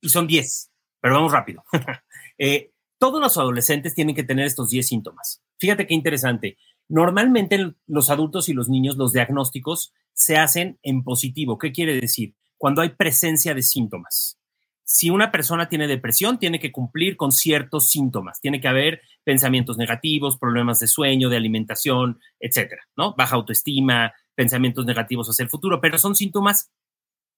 Speaker 3: Y son 10, pero vamos rápido. Eh, todos los adolescentes tienen que tener estos 10 síntomas. Fíjate qué interesante. Normalmente los adultos y los niños, los diagnósticos se hacen en positivo. ¿Qué quiere decir? Cuando hay presencia de síntomas si una persona tiene depresión, tiene que cumplir con ciertos síntomas. Tiene que haber pensamientos negativos, problemas de sueño, de alimentación, etcétera, ¿no? Baja autoestima, pensamientos negativos hacia el futuro, pero son síntomas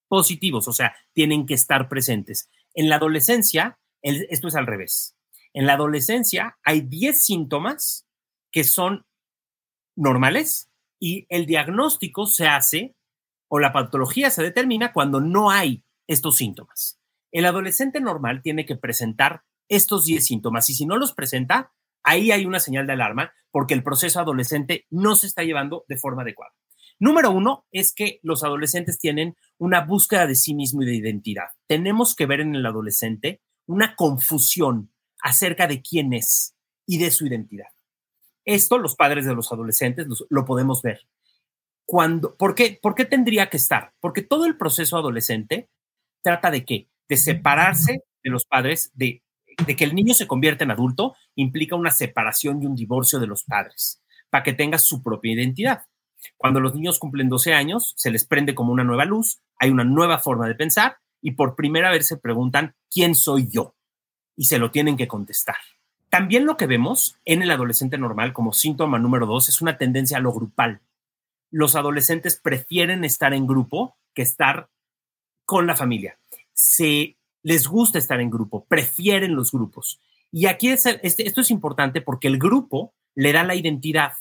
Speaker 3: positivos, o sea, tienen que estar presentes. En la adolescencia, esto es al revés. En la adolescencia hay 10 síntomas que son normales y el diagnóstico se hace o la patología se determina cuando no hay estos síntomas. El adolescente normal tiene que presentar estos 10 síntomas y si no los presenta, ahí hay una señal de alarma porque el proceso adolescente no se está llevando de forma adecuada. Número uno es que los adolescentes tienen una búsqueda de sí mismo y de identidad. Tenemos que ver en el adolescente una confusión acerca de quién es y de su identidad. Esto los padres de los adolescentes lo podemos ver. Cuando, ¿por, qué, ¿Por qué tendría que estar? Porque todo el proceso adolescente trata de qué? De separarse de los padres, de, de que el niño se convierta en adulto, implica una separación y un divorcio de los padres, para que tenga su propia identidad. Cuando los niños cumplen 12 años, se les prende como una nueva luz, hay una nueva forma de pensar y por primera vez se preguntan, ¿quién soy yo? Y se lo tienen que contestar. También lo que vemos en el adolescente normal como síntoma número dos es una tendencia a lo grupal. Los adolescentes prefieren estar en grupo que estar con la familia. Se les gusta estar en grupo, prefieren los grupos. Y aquí es, este, esto es importante porque el grupo le da la identidad.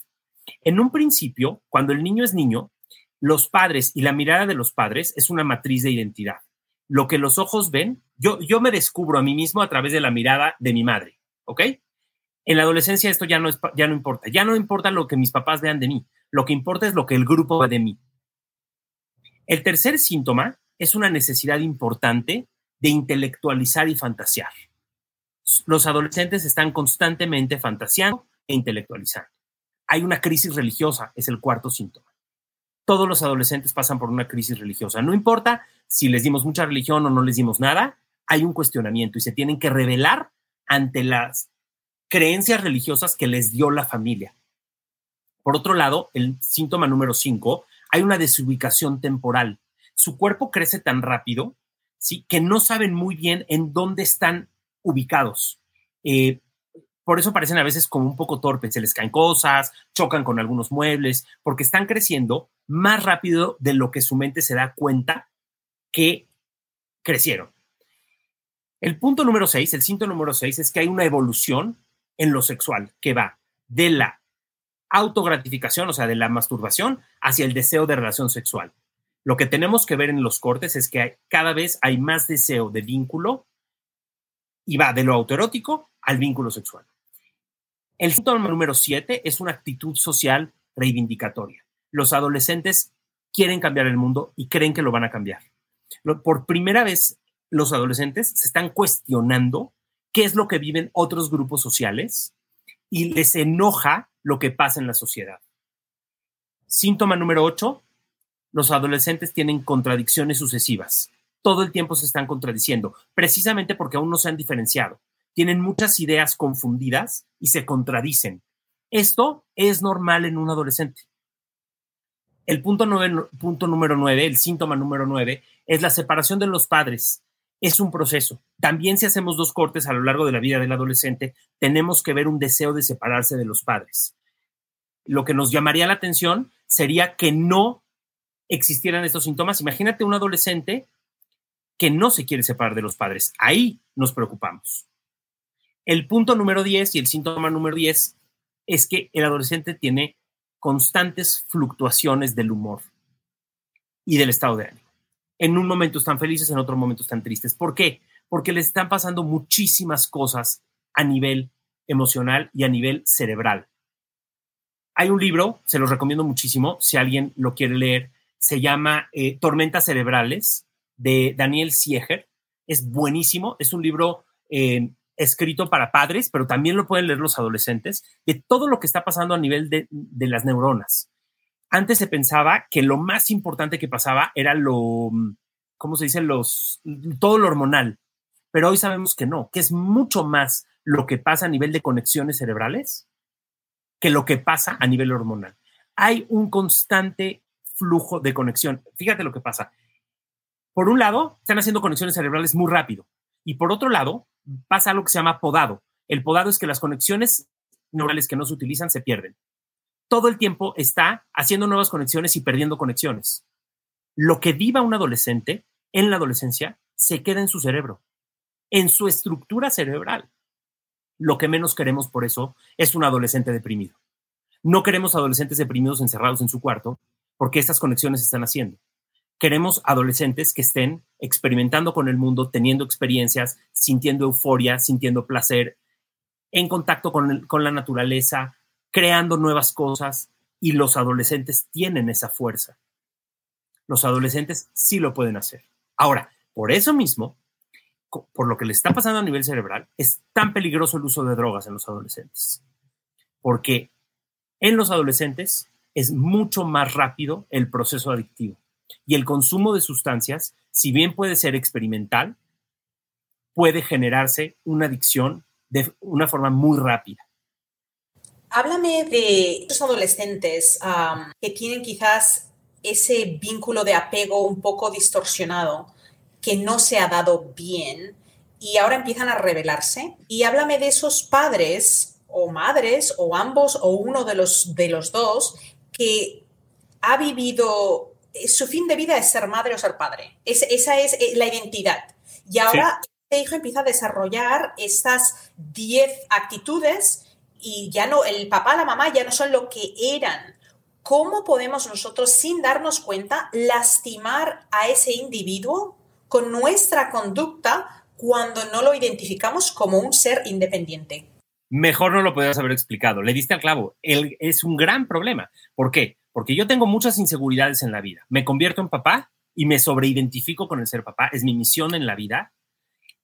Speaker 3: En un principio, cuando el niño es niño, los padres y la mirada de los padres es una matriz de identidad. Lo que los ojos ven, yo, yo me descubro a mí mismo a través de la mirada de mi madre, ¿ok? En la adolescencia esto ya no, es, ya no importa, ya no importa lo que mis papás vean de mí, lo que importa es lo que el grupo ve de mí. El tercer síntoma es una necesidad importante de intelectualizar y fantasear. Los adolescentes están constantemente fantaseando e intelectualizando. Hay una crisis religiosa, es el cuarto síntoma. Todos los adolescentes pasan por una crisis religiosa. No importa si les dimos mucha religión o no les dimos nada, hay un cuestionamiento y se tienen que revelar ante las creencias religiosas que les dio la familia. Por otro lado, el síntoma número cinco, hay una desubicación temporal. Su cuerpo crece tan rápido, ¿sí? que no saben muy bien en dónde están ubicados. Eh, por eso parecen a veces como un poco torpes, se les caen cosas, chocan con algunos muebles, porque están creciendo más rápido de lo que su mente se da cuenta que crecieron. El punto número seis, el síntoma número seis, es que hay una evolución en lo sexual que va de la autogratificación, o sea, de la masturbación, hacia el deseo de relación sexual. Lo que tenemos que ver en los cortes es que cada vez hay más deseo de vínculo y va de lo autoerótico al vínculo sexual. El síntoma número siete es una actitud social reivindicatoria. Los adolescentes quieren cambiar el mundo y creen que lo van a cambiar. Por primera vez, los adolescentes se están cuestionando qué es lo que viven otros grupos sociales y les enoja lo que pasa en la sociedad. Síntoma número ocho, los adolescentes tienen contradicciones sucesivas. Todo el tiempo se están contradiciendo, precisamente porque aún no se han diferenciado tienen muchas ideas confundidas y se contradicen. Esto es normal en un adolescente. El punto, punto número nueve, el síntoma número nueve, es la separación de los padres. Es un proceso. También si hacemos dos cortes a lo largo de la vida del adolescente, tenemos que ver un deseo de separarse de los padres. Lo que nos llamaría la atención sería que no existieran estos síntomas. Imagínate un adolescente que no se quiere separar de los padres. Ahí nos preocupamos. El punto número 10 y el síntoma número 10 es que el adolescente tiene constantes fluctuaciones del humor y del estado de ánimo. En un momento están felices, en otro momento están tristes. ¿Por qué? Porque les están pasando muchísimas cosas a nivel emocional y a nivel cerebral. Hay un libro, se los recomiendo muchísimo, si alguien lo quiere leer, se llama eh, Tormentas Cerebrales de Daniel Sieger. Es buenísimo, es un libro eh, escrito para padres, pero también lo pueden leer los adolescentes, de todo lo que está pasando a nivel de, las neuronas. Antes se pensaba que lo más importante que pasaba era lo, ¿cómo se dice? Los, todo lo hormonal. Pero hoy sabemos que no, que es mucho más lo que pasa a nivel de conexiones cerebrales que lo que pasa a nivel hormonal. Hay un constante flujo de conexión. Fíjate lo que pasa. Por un lado, están haciendo conexiones cerebrales muy rápido. Y por otro lado, pasa algo que se llama podado. El podado es que las conexiones neurales que no se utilizan se pierden. Todo el tiempo está haciendo nuevas conexiones y perdiendo conexiones. Lo que viva un adolescente en la adolescencia se queda en su cerebro, en su estructura cerebral. Lo que menos queremos por eso es un adolescente deprimido. No queremos adolescentes deprimidos encerrados en su cuarto porque estas conexiones se están haciendo. Queremos adolescentes que estén experimentando con el mundo, teniendo experiencias, sintiendo euforia, sintiendo placer, en contacto con, la naturaleza, creando nuevas cosas, y los adolescentes tienen esa fuerza. Los adolescentes sí lo pueden hacer. Ahora, por eso mismo, por lo que le está pasando a nivel cerebral, es tan peligroso el uso de drogas en los adolescentes. Porque en los adolescentes es mucho más rápido el proceso adictivo. Y el consumo de sustancias, si bien puede ser experimental, puede generarse una adicción de una forma muy rápida.
Speaker 2: Háblame de estos adolescentes que tienen quizás ese vínculo de apego un poco distorsionado, que no se ha dado bien y ahora empiezan a rebelarse. Y háblame de esos padres o madres o ambos o uno de los, de los dos que ha vivido, su fin de vida es ser madre o ser padre. esa es eh, la identidad. Y ahora este hijo empieza a desarrollar estas 10 actitudes y ya no, el papá, la mamá ya no son lo que eran. ¿Cómo podemos nosotros, sin darnos cuenta, lastimar a ese individuo con nuestra conducta cuando no lo identificamos como un ser independiente?
Speaker 3: Mejor no lo podrías haber explicado. Le diste al clavo. Es un gran problema. ¿Por qué? Porque yo tengo muchas inseguridades en la vida. Me convierto en papá y me sobreidentifico con el ser papá. Es mi misión en la vida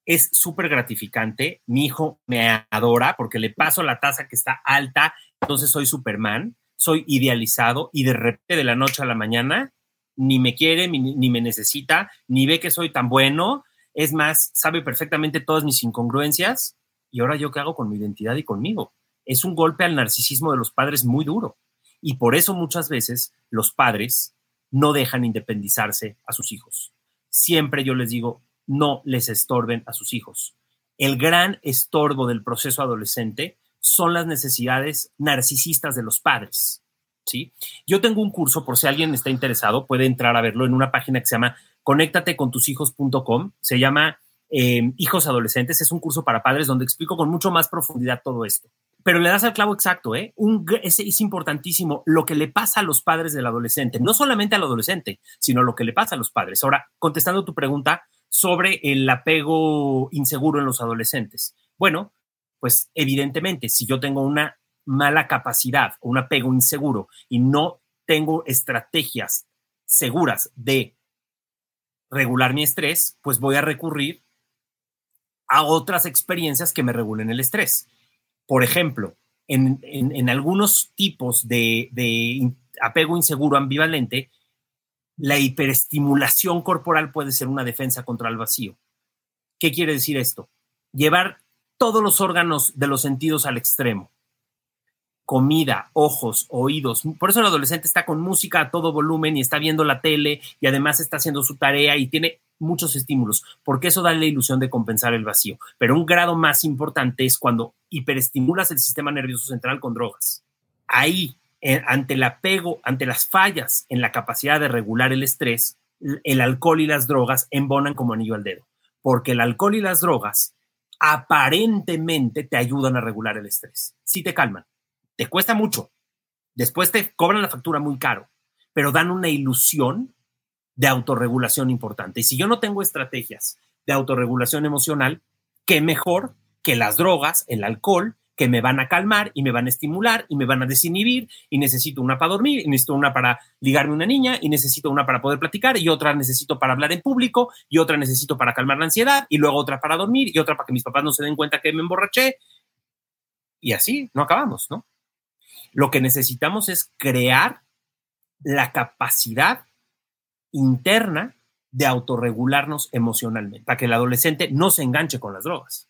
Speaker 3: es súper gratificante. Mi hijo me adora porque le paso la taza que está alta, entonces soy Superman, soy idealizado y de repente de la noche a la mañana ni me quiere, ni, me necesita, ni ve que soy tan bueno. Es más, sabe perfectamente todas mis incongruencias. ¿Y ahora yo qué hago con mi identidad y conmigo? Es un golpe al narcisismo de los padres muy duro. Y por eso muchas veces los padres no dejan independizarse a sus hijos. Siempre yo les digo, no les estorben a sus hijos. El gran estorbo del proceso adolescente son las necesidades narcisistas de los padres. ¿sí? Yo tengo un curso, por si alguien está interesado, puede entrar a verlo en una página que se llama conéctatecontushijos.com. Se llama em, Hijos Adolescentes. Es un curso para padres donde explico con mucho más profundidad todo esto. Pero le das al clavo exacto, ¿eh? es, es importantísimo lo que le pasa a los padres del adolescente, no solamente al adolescente, sino lo que le pasa a los padres. Ahora, contestando tu pregunta, sobre el apego inseguro en los adolescentes. Bueno, pues evidentemente, si yo tengo una mala capacidad o un apego inseguro y no tengo estrategias seguras de regular mi estrés, pues voy a recurrir a otras experiencias que me regulen el estrés. Por ejemplo, en, algunos tipos de, de apego inseguro ambivalente, la hiperestimulación corporal puede ser una defensa contra el vacío. ¿Qué quiere decir esto? Llevar todos los órganos de los sentidos al extremo. Comida, ojos, oídos. Por eso el adolescente está con música a todo volumen y está viendo la tele y además está haciendo su tarea y tiene muchos estímulos, porque eso da la ilusión de compensar el vacío. Pero un grado más importante es cuando hiperestimulas el sistema nervioso central con drogas. Ahí eh, ante el apego, ante las fallas en la capacidad de regular el estrés, el alcohol y las drogas embonan como anillo al dedo, porque el alcohol y las drogas aparentemente te ayudan a regular el estrés. Sí te calman, te cuesta mucho, después te cobran la factura muy caro, pero dan una ilusión de autorregulación importante. Y si yo no tengo estrategias de autorregulación emocional, qué mejor que las drogas, el alcohol que me van a calmar y me van a estimular y me van a desinhibir y necesito una para dormir y necesito una para ligarme a una niña y necesito una para poder platicar y otra necesito para hablar en público y otra necesito para calmar la ansiedad y luego otra para dormir y otra para que mis papás no se den cuenta que me emborraché y así no acabamos, ¿no? Lo que necesitamos es crear la capacidad interna de autorregularnos emocionalmente, para que el adolescente no se enganche con las drogas.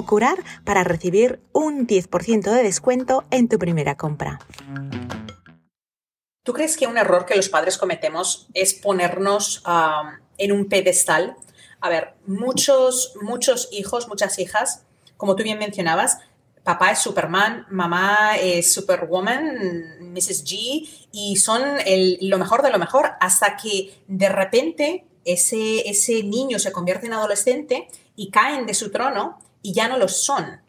Speaker 4: curar para recibir un 10% de descuento en tu primera compra.
Speaker 2: ¿Tú crees que un error que los padres cometemos es ponernos en un pedestal? A ver, muchos, muchos hijos, muchas hijas, como tú bien mencionabas, papá es Superman, mamá es Superwoman, Mrs. G, y son lo mejor de lo mejor, hasta que de repente ese, ese niño se convierte en adolescente y caen de su trono y ya no lo son.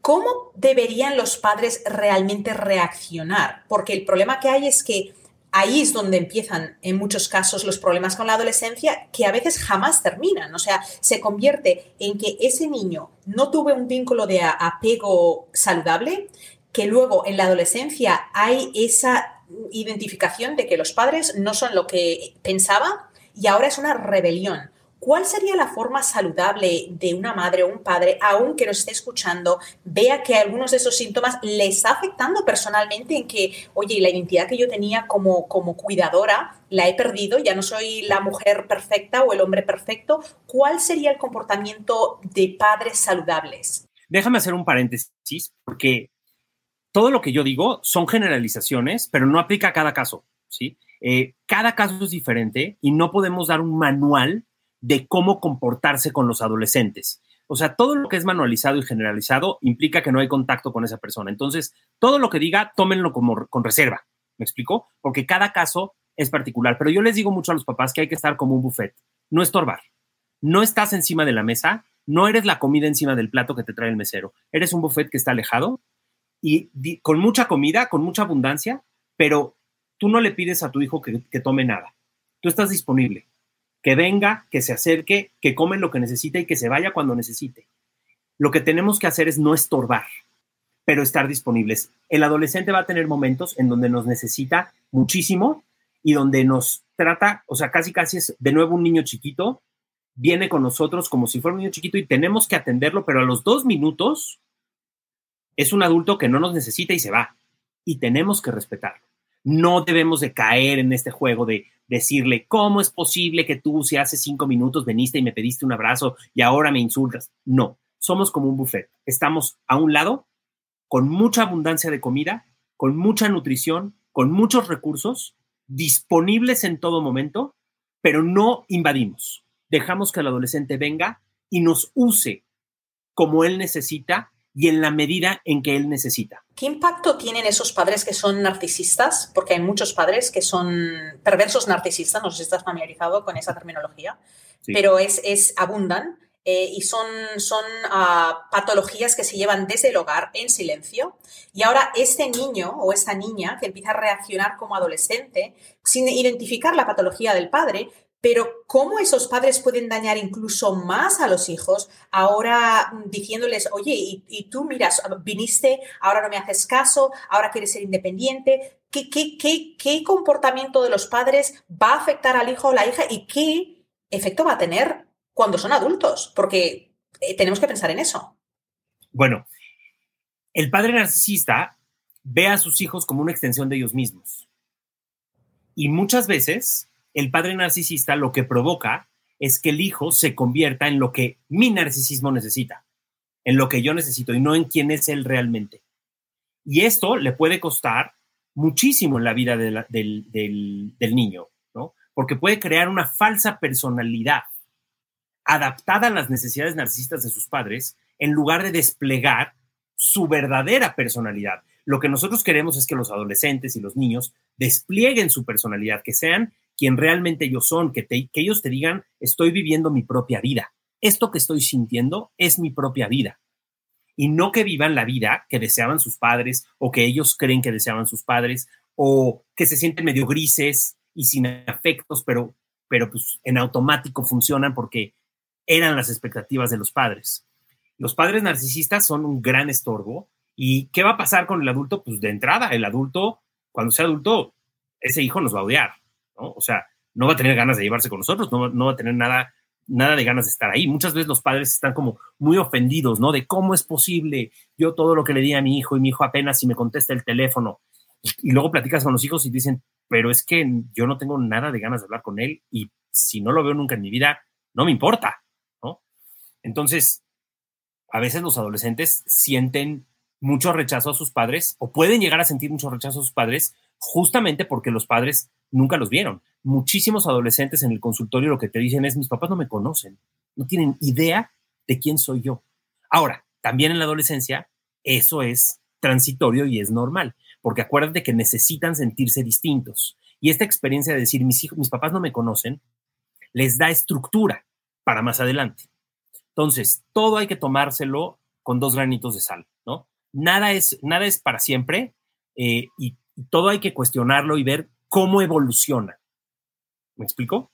Speaker 2: ¿Cómo deberían los padres realmente reaccionar? Porque el problema que hay es que ahí es donde empiezan en muchos casos los problemas con la adolescencia que a veces jamás terminan. O sea, se convierte en que ese niño no tuvo un vínculo de apego saludable, que luego en la adolescencia hay esa identificación de que los padres no son lo que pensaba y ahora es una rebelión. ¿Cuál sería la forma saludable de una madre o un padre, aunque nos esté escuchando, vea que algunos de esos síntomas le está afectando personalmente en que, oye, la identidad que yo tenía como, como cuidadora la he perdido, ya no soy la mujer perfecta o el hombre perfecto? ¿Cuál sería el comportamiento de padres saludables?
Speaker 3: Déjame hacer un paréntesis, porque todo lo que yo digo son generalizaciones, pero no aplica a cada caso, ¿sí? Eh, cada caso es diferente y no podemos dar un manual de cómo comportarse con los adolescentes. O sea, todo lo que es manualizado y generalizado implica que no hay contacto con esa persona. Entonces, todo lo que diga, tómenlo como con reserva. ¿Me explico? Porque cada caso es particular. Pero yo les digo mucho a los papás que hay que estar como un buffet, no estorbar. No estás encima de la mesa, no eres la comida encima del plato que te trae el mesero. Eres un buffet que está alejado y con mucha comida, con mucha abundancia, pero tú no le pides a tu hijo que, que tome nada. Tú estás disponible que venga, que se acerque, que come lo que necesite y que se vaya cuando necesite. Lo que tenemos que hacer es no estorbar, pero estar disponibles. El adolescente va a tener momentos en donde nos necesita muchísimo y donde nos trata, o sea, casi casi es de nuevo un niño chiquito, viene con nosotros como si fuera un niño chiquito y tenemos que atenderlo, pero a los dos minutos es un adulto que no nos necesita y se va. Y tenemos que respetarlo. No debemos de caer en este juego de decirle, ¿cómo es posible que tú si hace cinco minutos veniste y me pediste un abrazo y ahora me insultas? No, somos como un buffet. Estamos a un lado con mucha abundancia de comida, con mucha nutrición, con muchos recursos disponibles en todo momento, pero no invadimos. Dejamos que el adolescente venga y nos use como él necesita y en la medida en que él necesita.
Speaker 2: ¿Qué impacto tienen esos padres que son narcisistas? Porque hay muchos padres que son perversos narcisistas, no sé si estás familiarizado con esa terminología, pero es, es abundan eh, y son, son ah, patologías que se llevan desde el hogar en silencio. Y ahora este niño o esta niña que empieza a reaccionar como adolescente sin identificar la patología del padre, pero cómo esos padres pueden dañar incluso más a los hijos ahora diciéndoles, oye, y, tú miras, viniste, ahora no me haces caso, ahora quieres ser independiente. ¿Qué, qué, comportamiento de los padres va a afectar al hijo o la hija y qué efecto va a tener cuando son adultos? Porque eh, tenemos que pensar en eso.
Speaker 3: Bueno, el padre narcisista ve a sus hijos como una extensión de ellos mismos. Y muchas veces el padre narcisista lo que provoca es que el hijo se convierta en lo que mi narcisismo necesita, en lo que yo necesito y no en quién es él realmente. Y esto le puede costar muchísimo en la vida del, del, niño, ¿no? Porque puede crear una falsa personalidad adaptada a las necesidades narcisistas de sus padres en lugar de desplegar su verdadera personalidad. Lo que nosotros queremos es que los adolescentes y los niños desplieguen su personalidad, que sean quien realmente ellos son, que, que ellos te digan, estoy viviendo mi propia vida. Esto que estoy sintiendo es mi propia vida. Y no que vivan la vida que deseaban sus padres o que ellos creen que deseaban sus padres o que se sienten medio grises y sin afectos, pero, pero pues en automático funcionan porque eran las expectativas de los padres. Los padres narcisistas son un gran estorbo. ¿Y qué va a pasar con el adulto? Pues de entrada, el adulto, cuando sea adulto, ese hijo nos va a odiar o sea, no va a tener ganas de llevarse con nosotros, no, va a tener nada, nada de ganas de estar ahí. Muchas veces los padres están como muy ofendidos, ¿no? De cómo es posible yo todo lo que le di a mi hijo y mi hijo apenas si me contesta el teléfono. Y, luego platicas con los hijos y dicen, pero es que yo no tengo nada de ganas de hablar con él y si no lo veo nunca en mi vida, no me importa, ¿no? Entonces, a veces los adolescentes sienten mucho rechazo a sus padres o pueden llegar a sentir mucho rechazo a sus padres justamente porque los padres nunca los vieron. Muchísimos adolescentes en el consultorio lo que te dicen es, mis papás no me conocen, no tienen idea de quién soy yo. Ahora, también en la adolescencia, eso es transitorio y es normal, porque acuérdate que necesitan sentirse distintos. Y esta experiencia de decir, mis hijos, mis papás no me conocen, les da estructura para más adelante. Entonces, todo hay que tomárselo con dos granitos de sal, ¿no? Nada es, nada es para siempre eh, y todo hay que cuestionarlo y ver cómo evoluciona. ¿Me explico?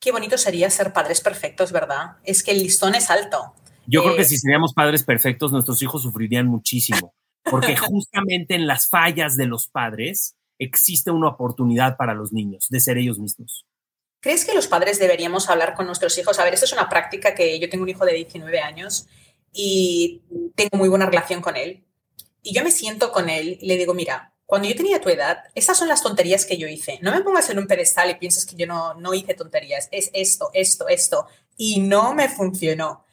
Speaker 2: Qué bonito sería ser padres perfectos, ¿verdad? Es que el listón es alto.
Speaker 3: Yo creo que eh, si seríamos padres perfectos, nuestros hijos sufrirían muchísimo, porque justamente en las fallas de los padres existe una oportunidad para los niños de ser ellos mismos.
Speaker 2: ¿Crees que los padres deberíamos hablar con nuestros hijos? A ver, esto es una práctica que yo tengo un hijo de 19 años y tengo muy buena relación con él. Y yo me siento con él y le digo, mira, cuando yo tenía tu edad, esas son las tonterías que yo hice. No me pongas en un pedestal y pienses que yo no, no hice tonterías. Es esto, esto, esto. Y no me funcionó.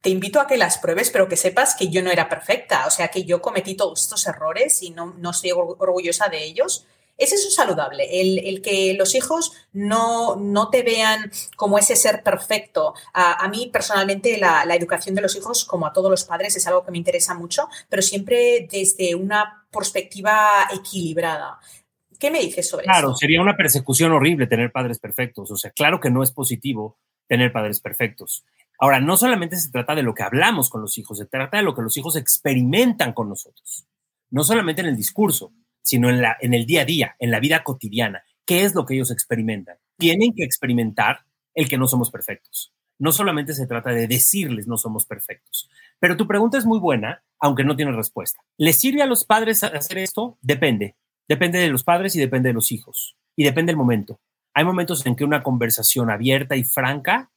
Speaker 2: Te invito a que las pruebes, pero que sepas que yo no era perfecta. O sea, que yo cometí todos estos errores y no, no estoy orgullosa de ellos ¿Es eso saludable? El, que los hijos no, no, te vean como ese ser perfecto. A, mí personalmente la, educación de los hijos, como a todos los padres, es algo que me interesa mucho, pero siempre desde una perspectiva equilibrada. ¿Qué me dices sobre
Speaker 3: eso? Claro, sería una persecución horrible tener padres perfectos. O sea, claro que no es positivo tener padres perfectos. Ahora, no solamente se trata de lo que hablamos con los hijos, se trata de lo que los hijos experimentan con nosotros. No solamente en el discurso, sino en, la, en el día a día, en la vida cotidiana. ¿Qué es lo que ellos experimentan? Tienen que experimentar el que no somos perfectos. No solamente se trata de decirles no somos perfectos. Pero tu pregunta es muy buena, aunque no tiene respuesta. ¿Les sirve a los padres hacer esto? Depende. Depende de los padres y depende de los hijos. Y depende del momento. Hay momentos en que una conversación abierta y franca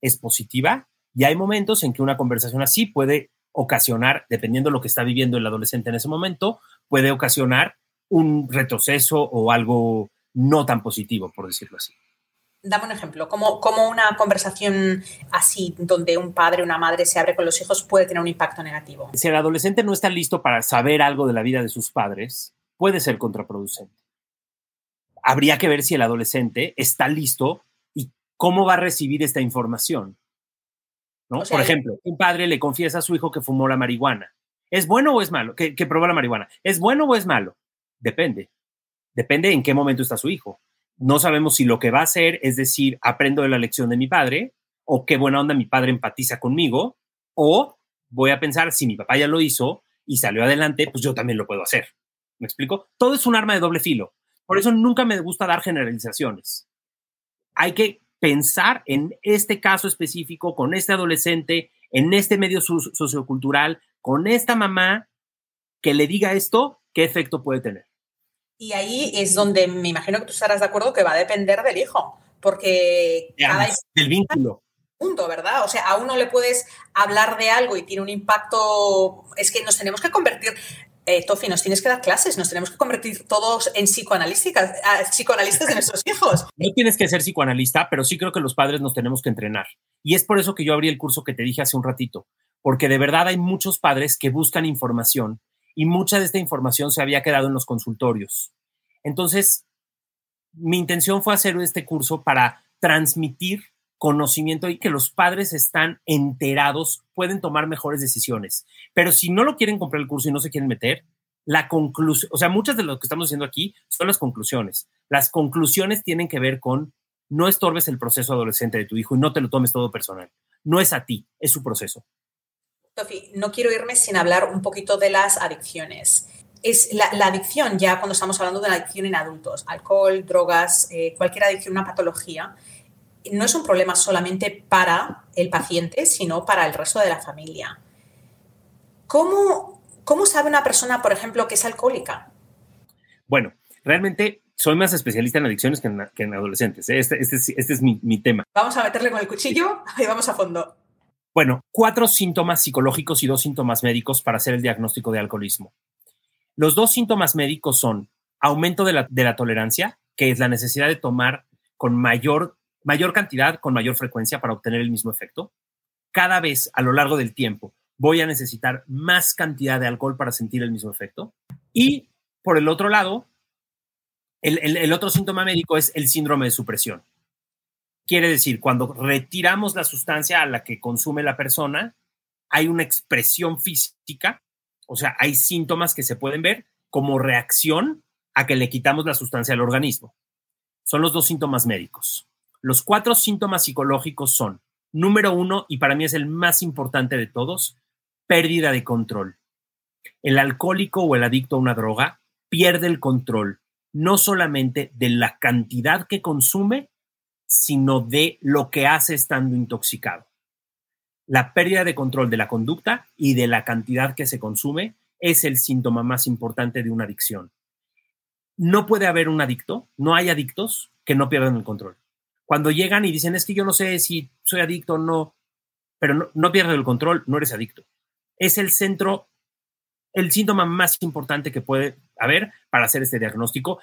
Speaker 3: es positiva y hay momentos en que una conversación así puede ocasionar, dependiendo de lo que está viviendo el adolescente en ese momento, puede ocasionar un retroceso o algo no tan positivo, por decirlo así.
Speaker 2: Dame un ejemplo, ¿Cómo, ¿Cómo, una conversación así, donde un padre o una madre se abre con los hijos, puede tener un impacto negativo?
Speaker 3: Si el adolescente no está listo para saber algo de la vida de sus padres, puede ser contraproducente. Habría que ver si el adolescente está listo y cómo va a recibir esta información. ¿no? Por ejemplo, un padre le confiesa a su hijo que fumó la marihuana. ¿Es bueno o es malo? Que, que probó la marihuana. ¿Es bueno o es malo? Depende. Depende en qué momento está su hijo. No sabemos si lo que va a hacer es decir, aprendo de la lección de mi padre, o qué buena onda mi padre empatiza conmigo, o voy a pensar, si mi papá ya lo hizo y salió adelante, pues yo también lo puedo hacer. ¿Me explico? Todo es un arma de doble filo. Por eso nunca me gusta dar generalizaciones. Hay que pensar en este caso específico, con este adolescente, en este medio sociocultural, con esta mamá que le diga esto, qué efecto puede tener.
Speaker 2: Y ahí es donde me imagino que tú estarás de acuerdo que va a depender del hijo, porque
Speaker 3: cada del vínculo.
Speaker 2: Punto, ¿verdad? O sea, a uno le puedes hablar de algo y tiene un impacto. Es que nos tenemos que convertir. Eh, Tofi, nos tienes que dar clases, nos tenemos que convertir todos en psicoanalistas, psicoanalistas de nuestros hijos.
Speaker 3: No tienes que ser psicoanalista, pero sí creo que los padres nos tenemos que entrenar. Y es por eso que yo abrí el curso que te dije hace un ratito, porque de verdad hay muchos padres que buscan información y mucha de esta información se había quedado en los consultorios. Entonces, mi intención fue hacer este curso para transmitir conocimiento y que los padres están enterados, pueden tomar mejores decisiones. Pero si no lo quieren comprar el curso y no se quieren meter, la conclusión, o sea, muchas de lo que estamos haciendo aquí son las conclusiones. Las conclusiones tienen que ver con no estorbes el proceso adolescente de tu hijo y no te lo tomes todo personal. No es a ti, es su proceso.
Speaker 2: Sofi, no quiero irme sin hablar un poquito de las adicciones. Es la, adicción, ya cuando estamos hablando de la adicción en adultos, alcohol, drogas, eh, cualquier adicción, una patología, no es un problema solamente para el paciente, sino para el resto de la familia. ¿Cómo, cómo sabe una persona, por ejemplo, que es alcohólica?
Speaker 3: Bueno, realmente soy más especialista en adicciones que en, adolescentes. ¿eh? Este, este, este, es mi, mi tema.
Speaker 2: Vamos a meterle con el cuchillo y vamos a fondo.
Speaker 3: Bueno, cuatro síntomas psicológicos y dos síntomas médicos para hacer el diagnóstico de alcoholismo. Los dos síntomas médicos son aumento de la, tolerancia, que es la necesidad de tomar con mayor, cantidad, con mayor frecuencia para obtener el mismo efecto. Cada vez a lo largo del tiempo voy a necesitar más cantidad de alcohol para sentir el mismo efecto. Y por el otro lado, el, otro síntoma médico es el síndrome de supresión. Quiere decir, cuando retiramos la sustancia a la que consume la persona, hay una expresión física, o sea, hay síntomas que se pueden ver como reacción a que le quitamos la sustancia al organismo. Son los dos síntomas médicos. Los cuatro síntomas psicológicos son, número uno, y para mí es el más importante de todos, pérdida de control. El alcohólico o el adicto a una droga pierde el control no solamente de la cantidad que consume, sino de lo que hace estando intoxicado. La pérdida de control de la conducta y de la cantidad que se consume es el síntoma más importante de una adicción. No puede haber un adicto, no hay adictos que no pierdan el control. Cuando llegan y dicen, es que yo no sé si soy adicto o no, pero no, no pierdes el control, no eres adicto. Es el centro el síntoma más importante que puede haber para hacer este diagnóstico,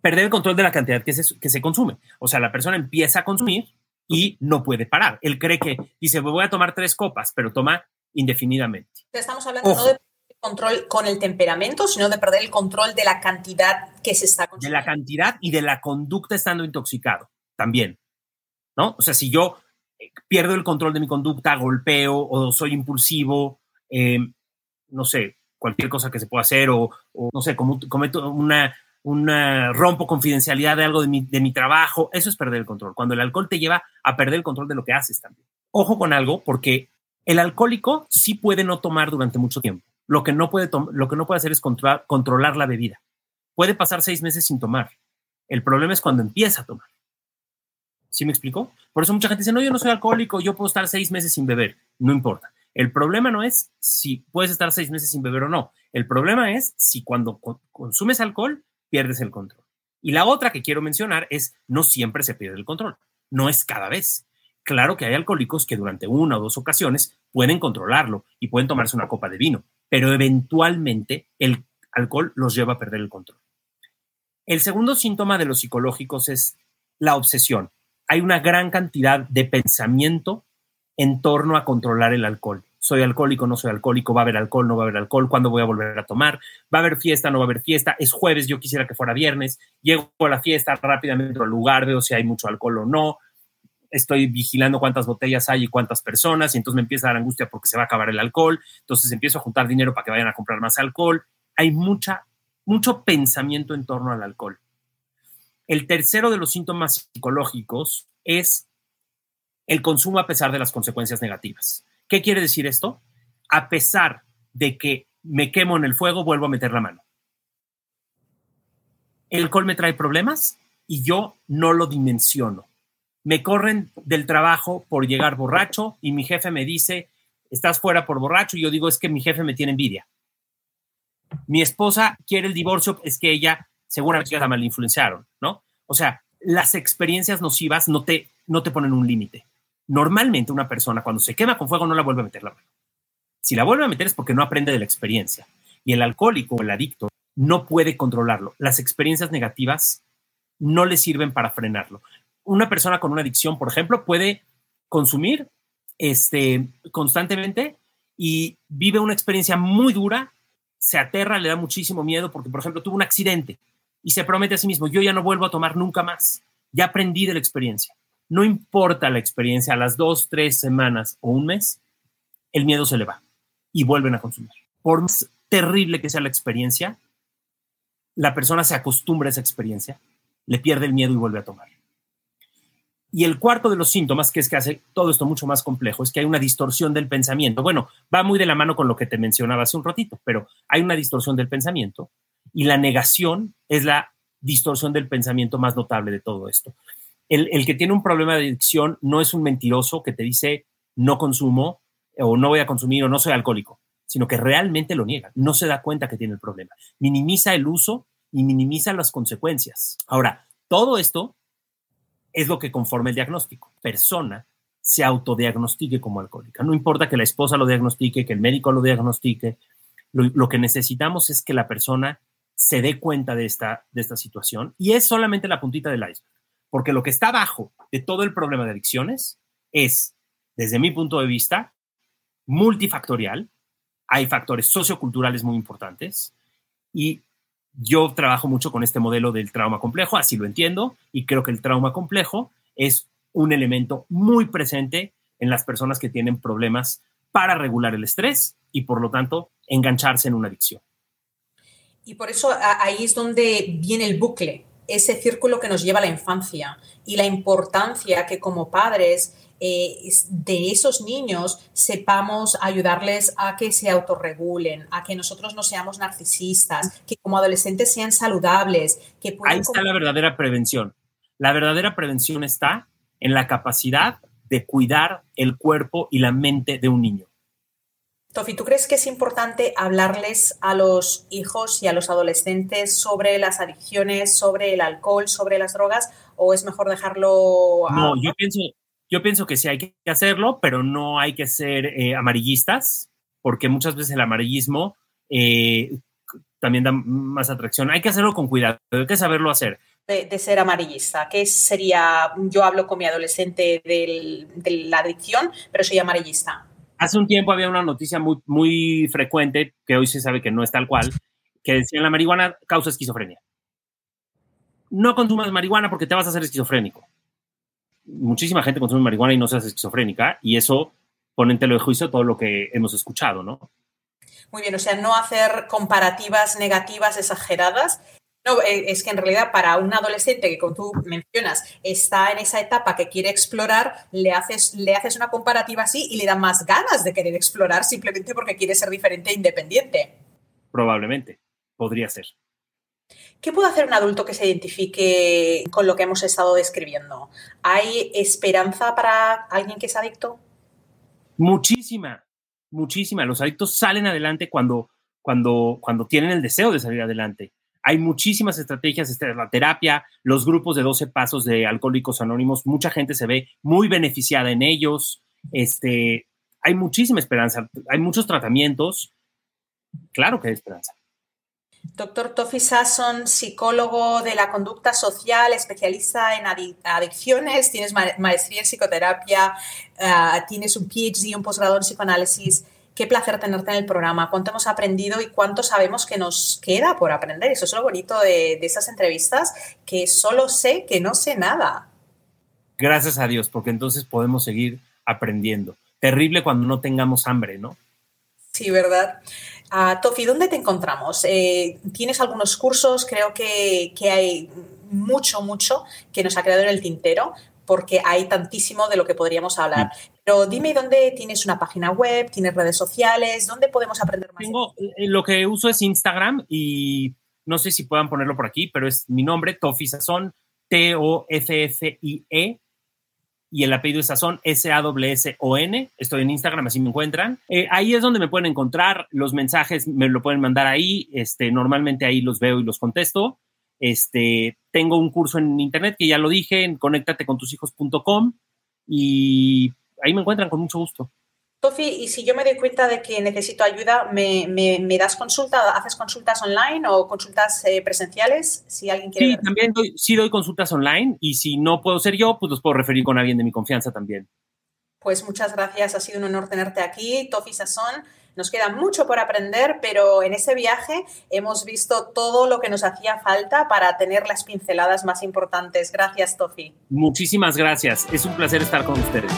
Speaker 3: perder el control de la cantidad que se, que se consume. O sea, la persona empieza a consumir y no puede parar. Él cree que dice, voy a tomar tres copas, pero toma indefinidamente.
Speaker 2: Estamos hablando no de control con el temperamento, sino de perder el control de la cantidad que se está
Speaker 3: consumiendo. De la cantidad y de la conducta estando intoxicado también. ¿No? O sea, si yo eh, pierdo el control de mi conducta, golpeo o soy impulsivo, eh, no sé, cualquier cosa que se pueda hacer o, no sé, como, cometo una, una, rompo confidencialidad de algo de mi, de mi trabajo, eso es perder el control. Cuando el alcohol te lleva a perder el control de lo que haces también. Ojo con algo, porque el alcohólico sí puede no tomar durante mucho tiempo. Lo que no puede, lo que no puede hacer es controlar, controlar la bebida. Puede pasar seis meses sin tomar. El problema es cuando empieza a tomar. ¿Sí me explico? Por eso mucha gente dice, no, yo no soy alcohólico, yo puedo estar seis meses sin beber. No importa. El problema no es si puedes estar seis meses sin beber o no. El problema es si cuando consumes alcohol pierdes el control. Y la otra que quiero mencionar es no siempre se pierde el control. No es cada vez. Claro que hay alcohólicos que durante una o dos ocasiones pueden controlarlo y pueden tomarse una copa de vino, pero eventualmente el alcohol los lleva a perder el control. El segundo síntoma de los psicológicos es la obsesión. Hay una gran cantidad de pensamiento en torno a controlar el alcohol. Soy alcohólico, no soy alcohólico, va a haber alcohol, no va a haber alcohol, cuándo voy a volver a tomar, va a haber fiesta, no va a haber fiesta, es jueves, yo quisiera que fuera viernes, llego a la fiesta rápidamente al lugar, veo si hay mucho alcohol o no, estoy vigilando cuántas botellas hay y cuántas personas, y entonces me empieza a dar angustia porque se va a acabar el alcohol, entonces empiezo a juntar dinero para que vayan a comprar más alcohol. Hay mucha, mucho pensamiento en torno al alcohol. El tercero de los síntomas psicológicos es el consumo a pesar de las consecuencias negativas. ¿Qué quiere decir esto? A pesar de que me quemo en el fuego, vuelvo a meter la mano. El alcohol me trae problemas y yo no lo dimensiono. Me corren del trabajo por llegar borracho y mi jefe me dice, estás fuera por borracho y yo digo, es que mi jefe me tiene envidia. Mi esposa quiere el divorcio, es que ella seguramente la mal influenciaron, ¿no? O sea, las experiencias nocivas no te, no te ponen un límite. Normalmente una persona cuando se quema con fuego no la vuelve a meter la mano. Si la vuelve a meter es porque no aprende de la experiencia. Y el alcohólico o el adicto no puede controlarlo. Las experiencias negativas no le sirven para frenarlo. Una persona con una adicción, por ejemplo, puede consumir este, constantemente y vive una experiencia muy dura, se aterra, le da muchísimo miedo porque, por ejemplo, tuvo un accidente y se promete a sí mismo, yo ya no vuelvo a tomar nunca más, ya aprendí de la experiencia no importa la experiencia, a las dos, tres semanas o un mes, el miedo se le va y vuelven a consumir. Por más terrible que sea la experiencia, la persona se acostumbra a esa experiencia, le pierde el miedo y vuelve a tomar. Y el cuarto de los síntomas, que es que hace todo esto mucho más complejo, es que hay una distorsión del pensamiento. Bueno, va muy de la mano con lo que te mencionaba hace un ratito, pero hay una distorsión del pensamiento y la negación es la distorsión del pensamiento más notable de todo esto el, que tiene un problema de adicción no es un mentiroso que te dice no consumo o no voy a consumir o no soy alcohólico, sino que realmente lo niega, no se da cuenta que tiene el problema. Minimiza el uso y minimiza las consecuencias. Ahora, todo esto es lo que conforma el diagnóstico. Persona se autodiagnostique como alcohólica. No importa que la esposa lo diagnostique, que el médico lo diagnostique. Lo, que necesitamos es que la persona se dé cuenta de esta, de esta situación y es solamente la puntita del iceberg. Porque lo que está abajo de todo el problema de adicciones es, desde mi punto de vista, multifactorial. Hay factores socioculturales muy importantes y yo trabajo mucho con este modelo del trauma complejo, así lo entiendo, y creo que el trauma complejo es un elemento muy presente en las personas que tienen problemas para regular el estrés y por lo tanto engancharse en una adicción.
Speaker 2: Y por eso ahí es donde viene el bucle, ese círculo que nos lleva a la infancia y la importancia que como padres eh, de esos niños sepamos ayudarles a que se autorregulen, a que nosotros no seamos narcisistas, que como adolescentes sean saludables. Que
Speaker 3: Ahí está la verdadera prevención. La verdadera prevención está en la capacidad de cuidar el cuerpo y la mente de un niño.
Speaker 2: Tofi, ¿tú crees que es importante hablarles a los hijos y a los adolescentes sobre las adicciones, sobre el alcohol, sobre las drogas, o es mejor dejarlo?
Speaker 3: No, yo pienso, yo pienso que sí hay que hacerlo, pero no hay que ser eh, amarillistas, porque muchas veces el amarillismo eh, también da más atracción. Hay que hacerlo con cuidado, hay que saberlo hacer.
Speaker 2: De, ser amarillista, ¿qué sería? Yo hablo con mi adolescente de la adicción, pero soy amarillista
Speaker 3: Hace un tiempo había una noticia muy, frecuente, que hoy se sabe que no es tal cual, que decía la marihuana causa esquizofrenia. No consumas marihuana porque te vas a hacer esquizofrénico. Muchísima gente consume marihuana y no se hace esquizofrénica, y eso pone en telo de juicio todo lo que hemos escuchado, ¿no?
Speaker 2: Muy bien, o sea, no hacer comparativas negativas exageradas no, eh, es que en realidad para un adolescente que, como tú mencionas, está en esa etapa que quiere explorar, le haces, le haces una comparativa así y le da más ganas de querer explorar simplemente porque quiere ser diferente e independiente.
Speaker 3: Probablemente, podría ser.
Speaker 2: ¿Qué puede hacer un adulto que se identifique con lo que hemos estado describiendo? ¿Hay esperanza para alguien que es adicto?
Speaker 3: Muchísima, muchísima. Los adictos salen adelante cuando, cuando, cuando tienen el deseo de salir adelante hay muchísimas estrategias, este, la terapia, los grupos de 12 pasos de alcohólicos anónimos, mucha gente se ve muy beneficiada en ellos. Este, hay muchísima esperanza, hay muchos tratamientos. Claro que hay esperanza.
Speaker 2: Doctor Tofi Sasson, psicólogo de la conducta social, especialista en adicciones, tienes maestría en psicoterapia, ah, tienes un PhD, un posgrado en psicoanálisis. Qué placer tenerte en el programa, cuánto hemos aprendido y cuánto sabemos que nos queda por aprender. Eso es lo bonito de, de esas entrevistas, que solo sé que no sé nada.
Speaker 3: Gracias a Dios, porque entonces podemos seguir aprendiendo. Terrible cuando no tengamos hambre, ¿no?
Speaker 2: Sí, ¿verdad? Uh, Tofi, ¿dónde te encontramos? Eh, ¿Tienes algunos cursos? Creo que, que, hay mucho, mucho que nos ha quedado en el tintero porque hay tantísimo de lo que podríamos hablar. Dime dónde tienes una página web, tienes redes sociales, dónde podemos aprender más.
Speaker 3: Tengo, eh, lo que uso es Instagram y no sé si puedan ponerlo por aquí, pero es mi nombre, Tofi Sazón, T-O-F-F-I-E, y el apellido es Sazón, S-A-W-S-O-N. Estoy en Instagram, así me encuentran. Eh, ahí es donde me pueden encontrar. Los mensajes me lo pueden mandar ahí. Este, normalmente ahí los veo y los contesto. Este, tengo un curso en internet que ya lo dije, en conéctatecontushijos.com y ahí me encuentran con mucho gusto.
Speaker 2: Tofi, y si yo me doy cuenta de que necesito ayuda, ¿me, me, das consulta? ¿Haces consultas online o consultas eh, presenciales? Si alguien quiere.
Speaker 3: Sí, también doy, sí doy consultas online y si no puedo ser yo, pues los puedo referir con alguien de mi confianza también.
Speaker 2: Pues muchas gracias, ha sido un honor tenerte aquí, Tofi Sasson. Nos queda mucho por aprender, pero en ese viaje hemos visto todo lo que nos hacía falta para tener las pinceladas más importantes. Gracias, Tofi.
Speaker 3: Muchísimas gracias. Es un placer estar con ustedes.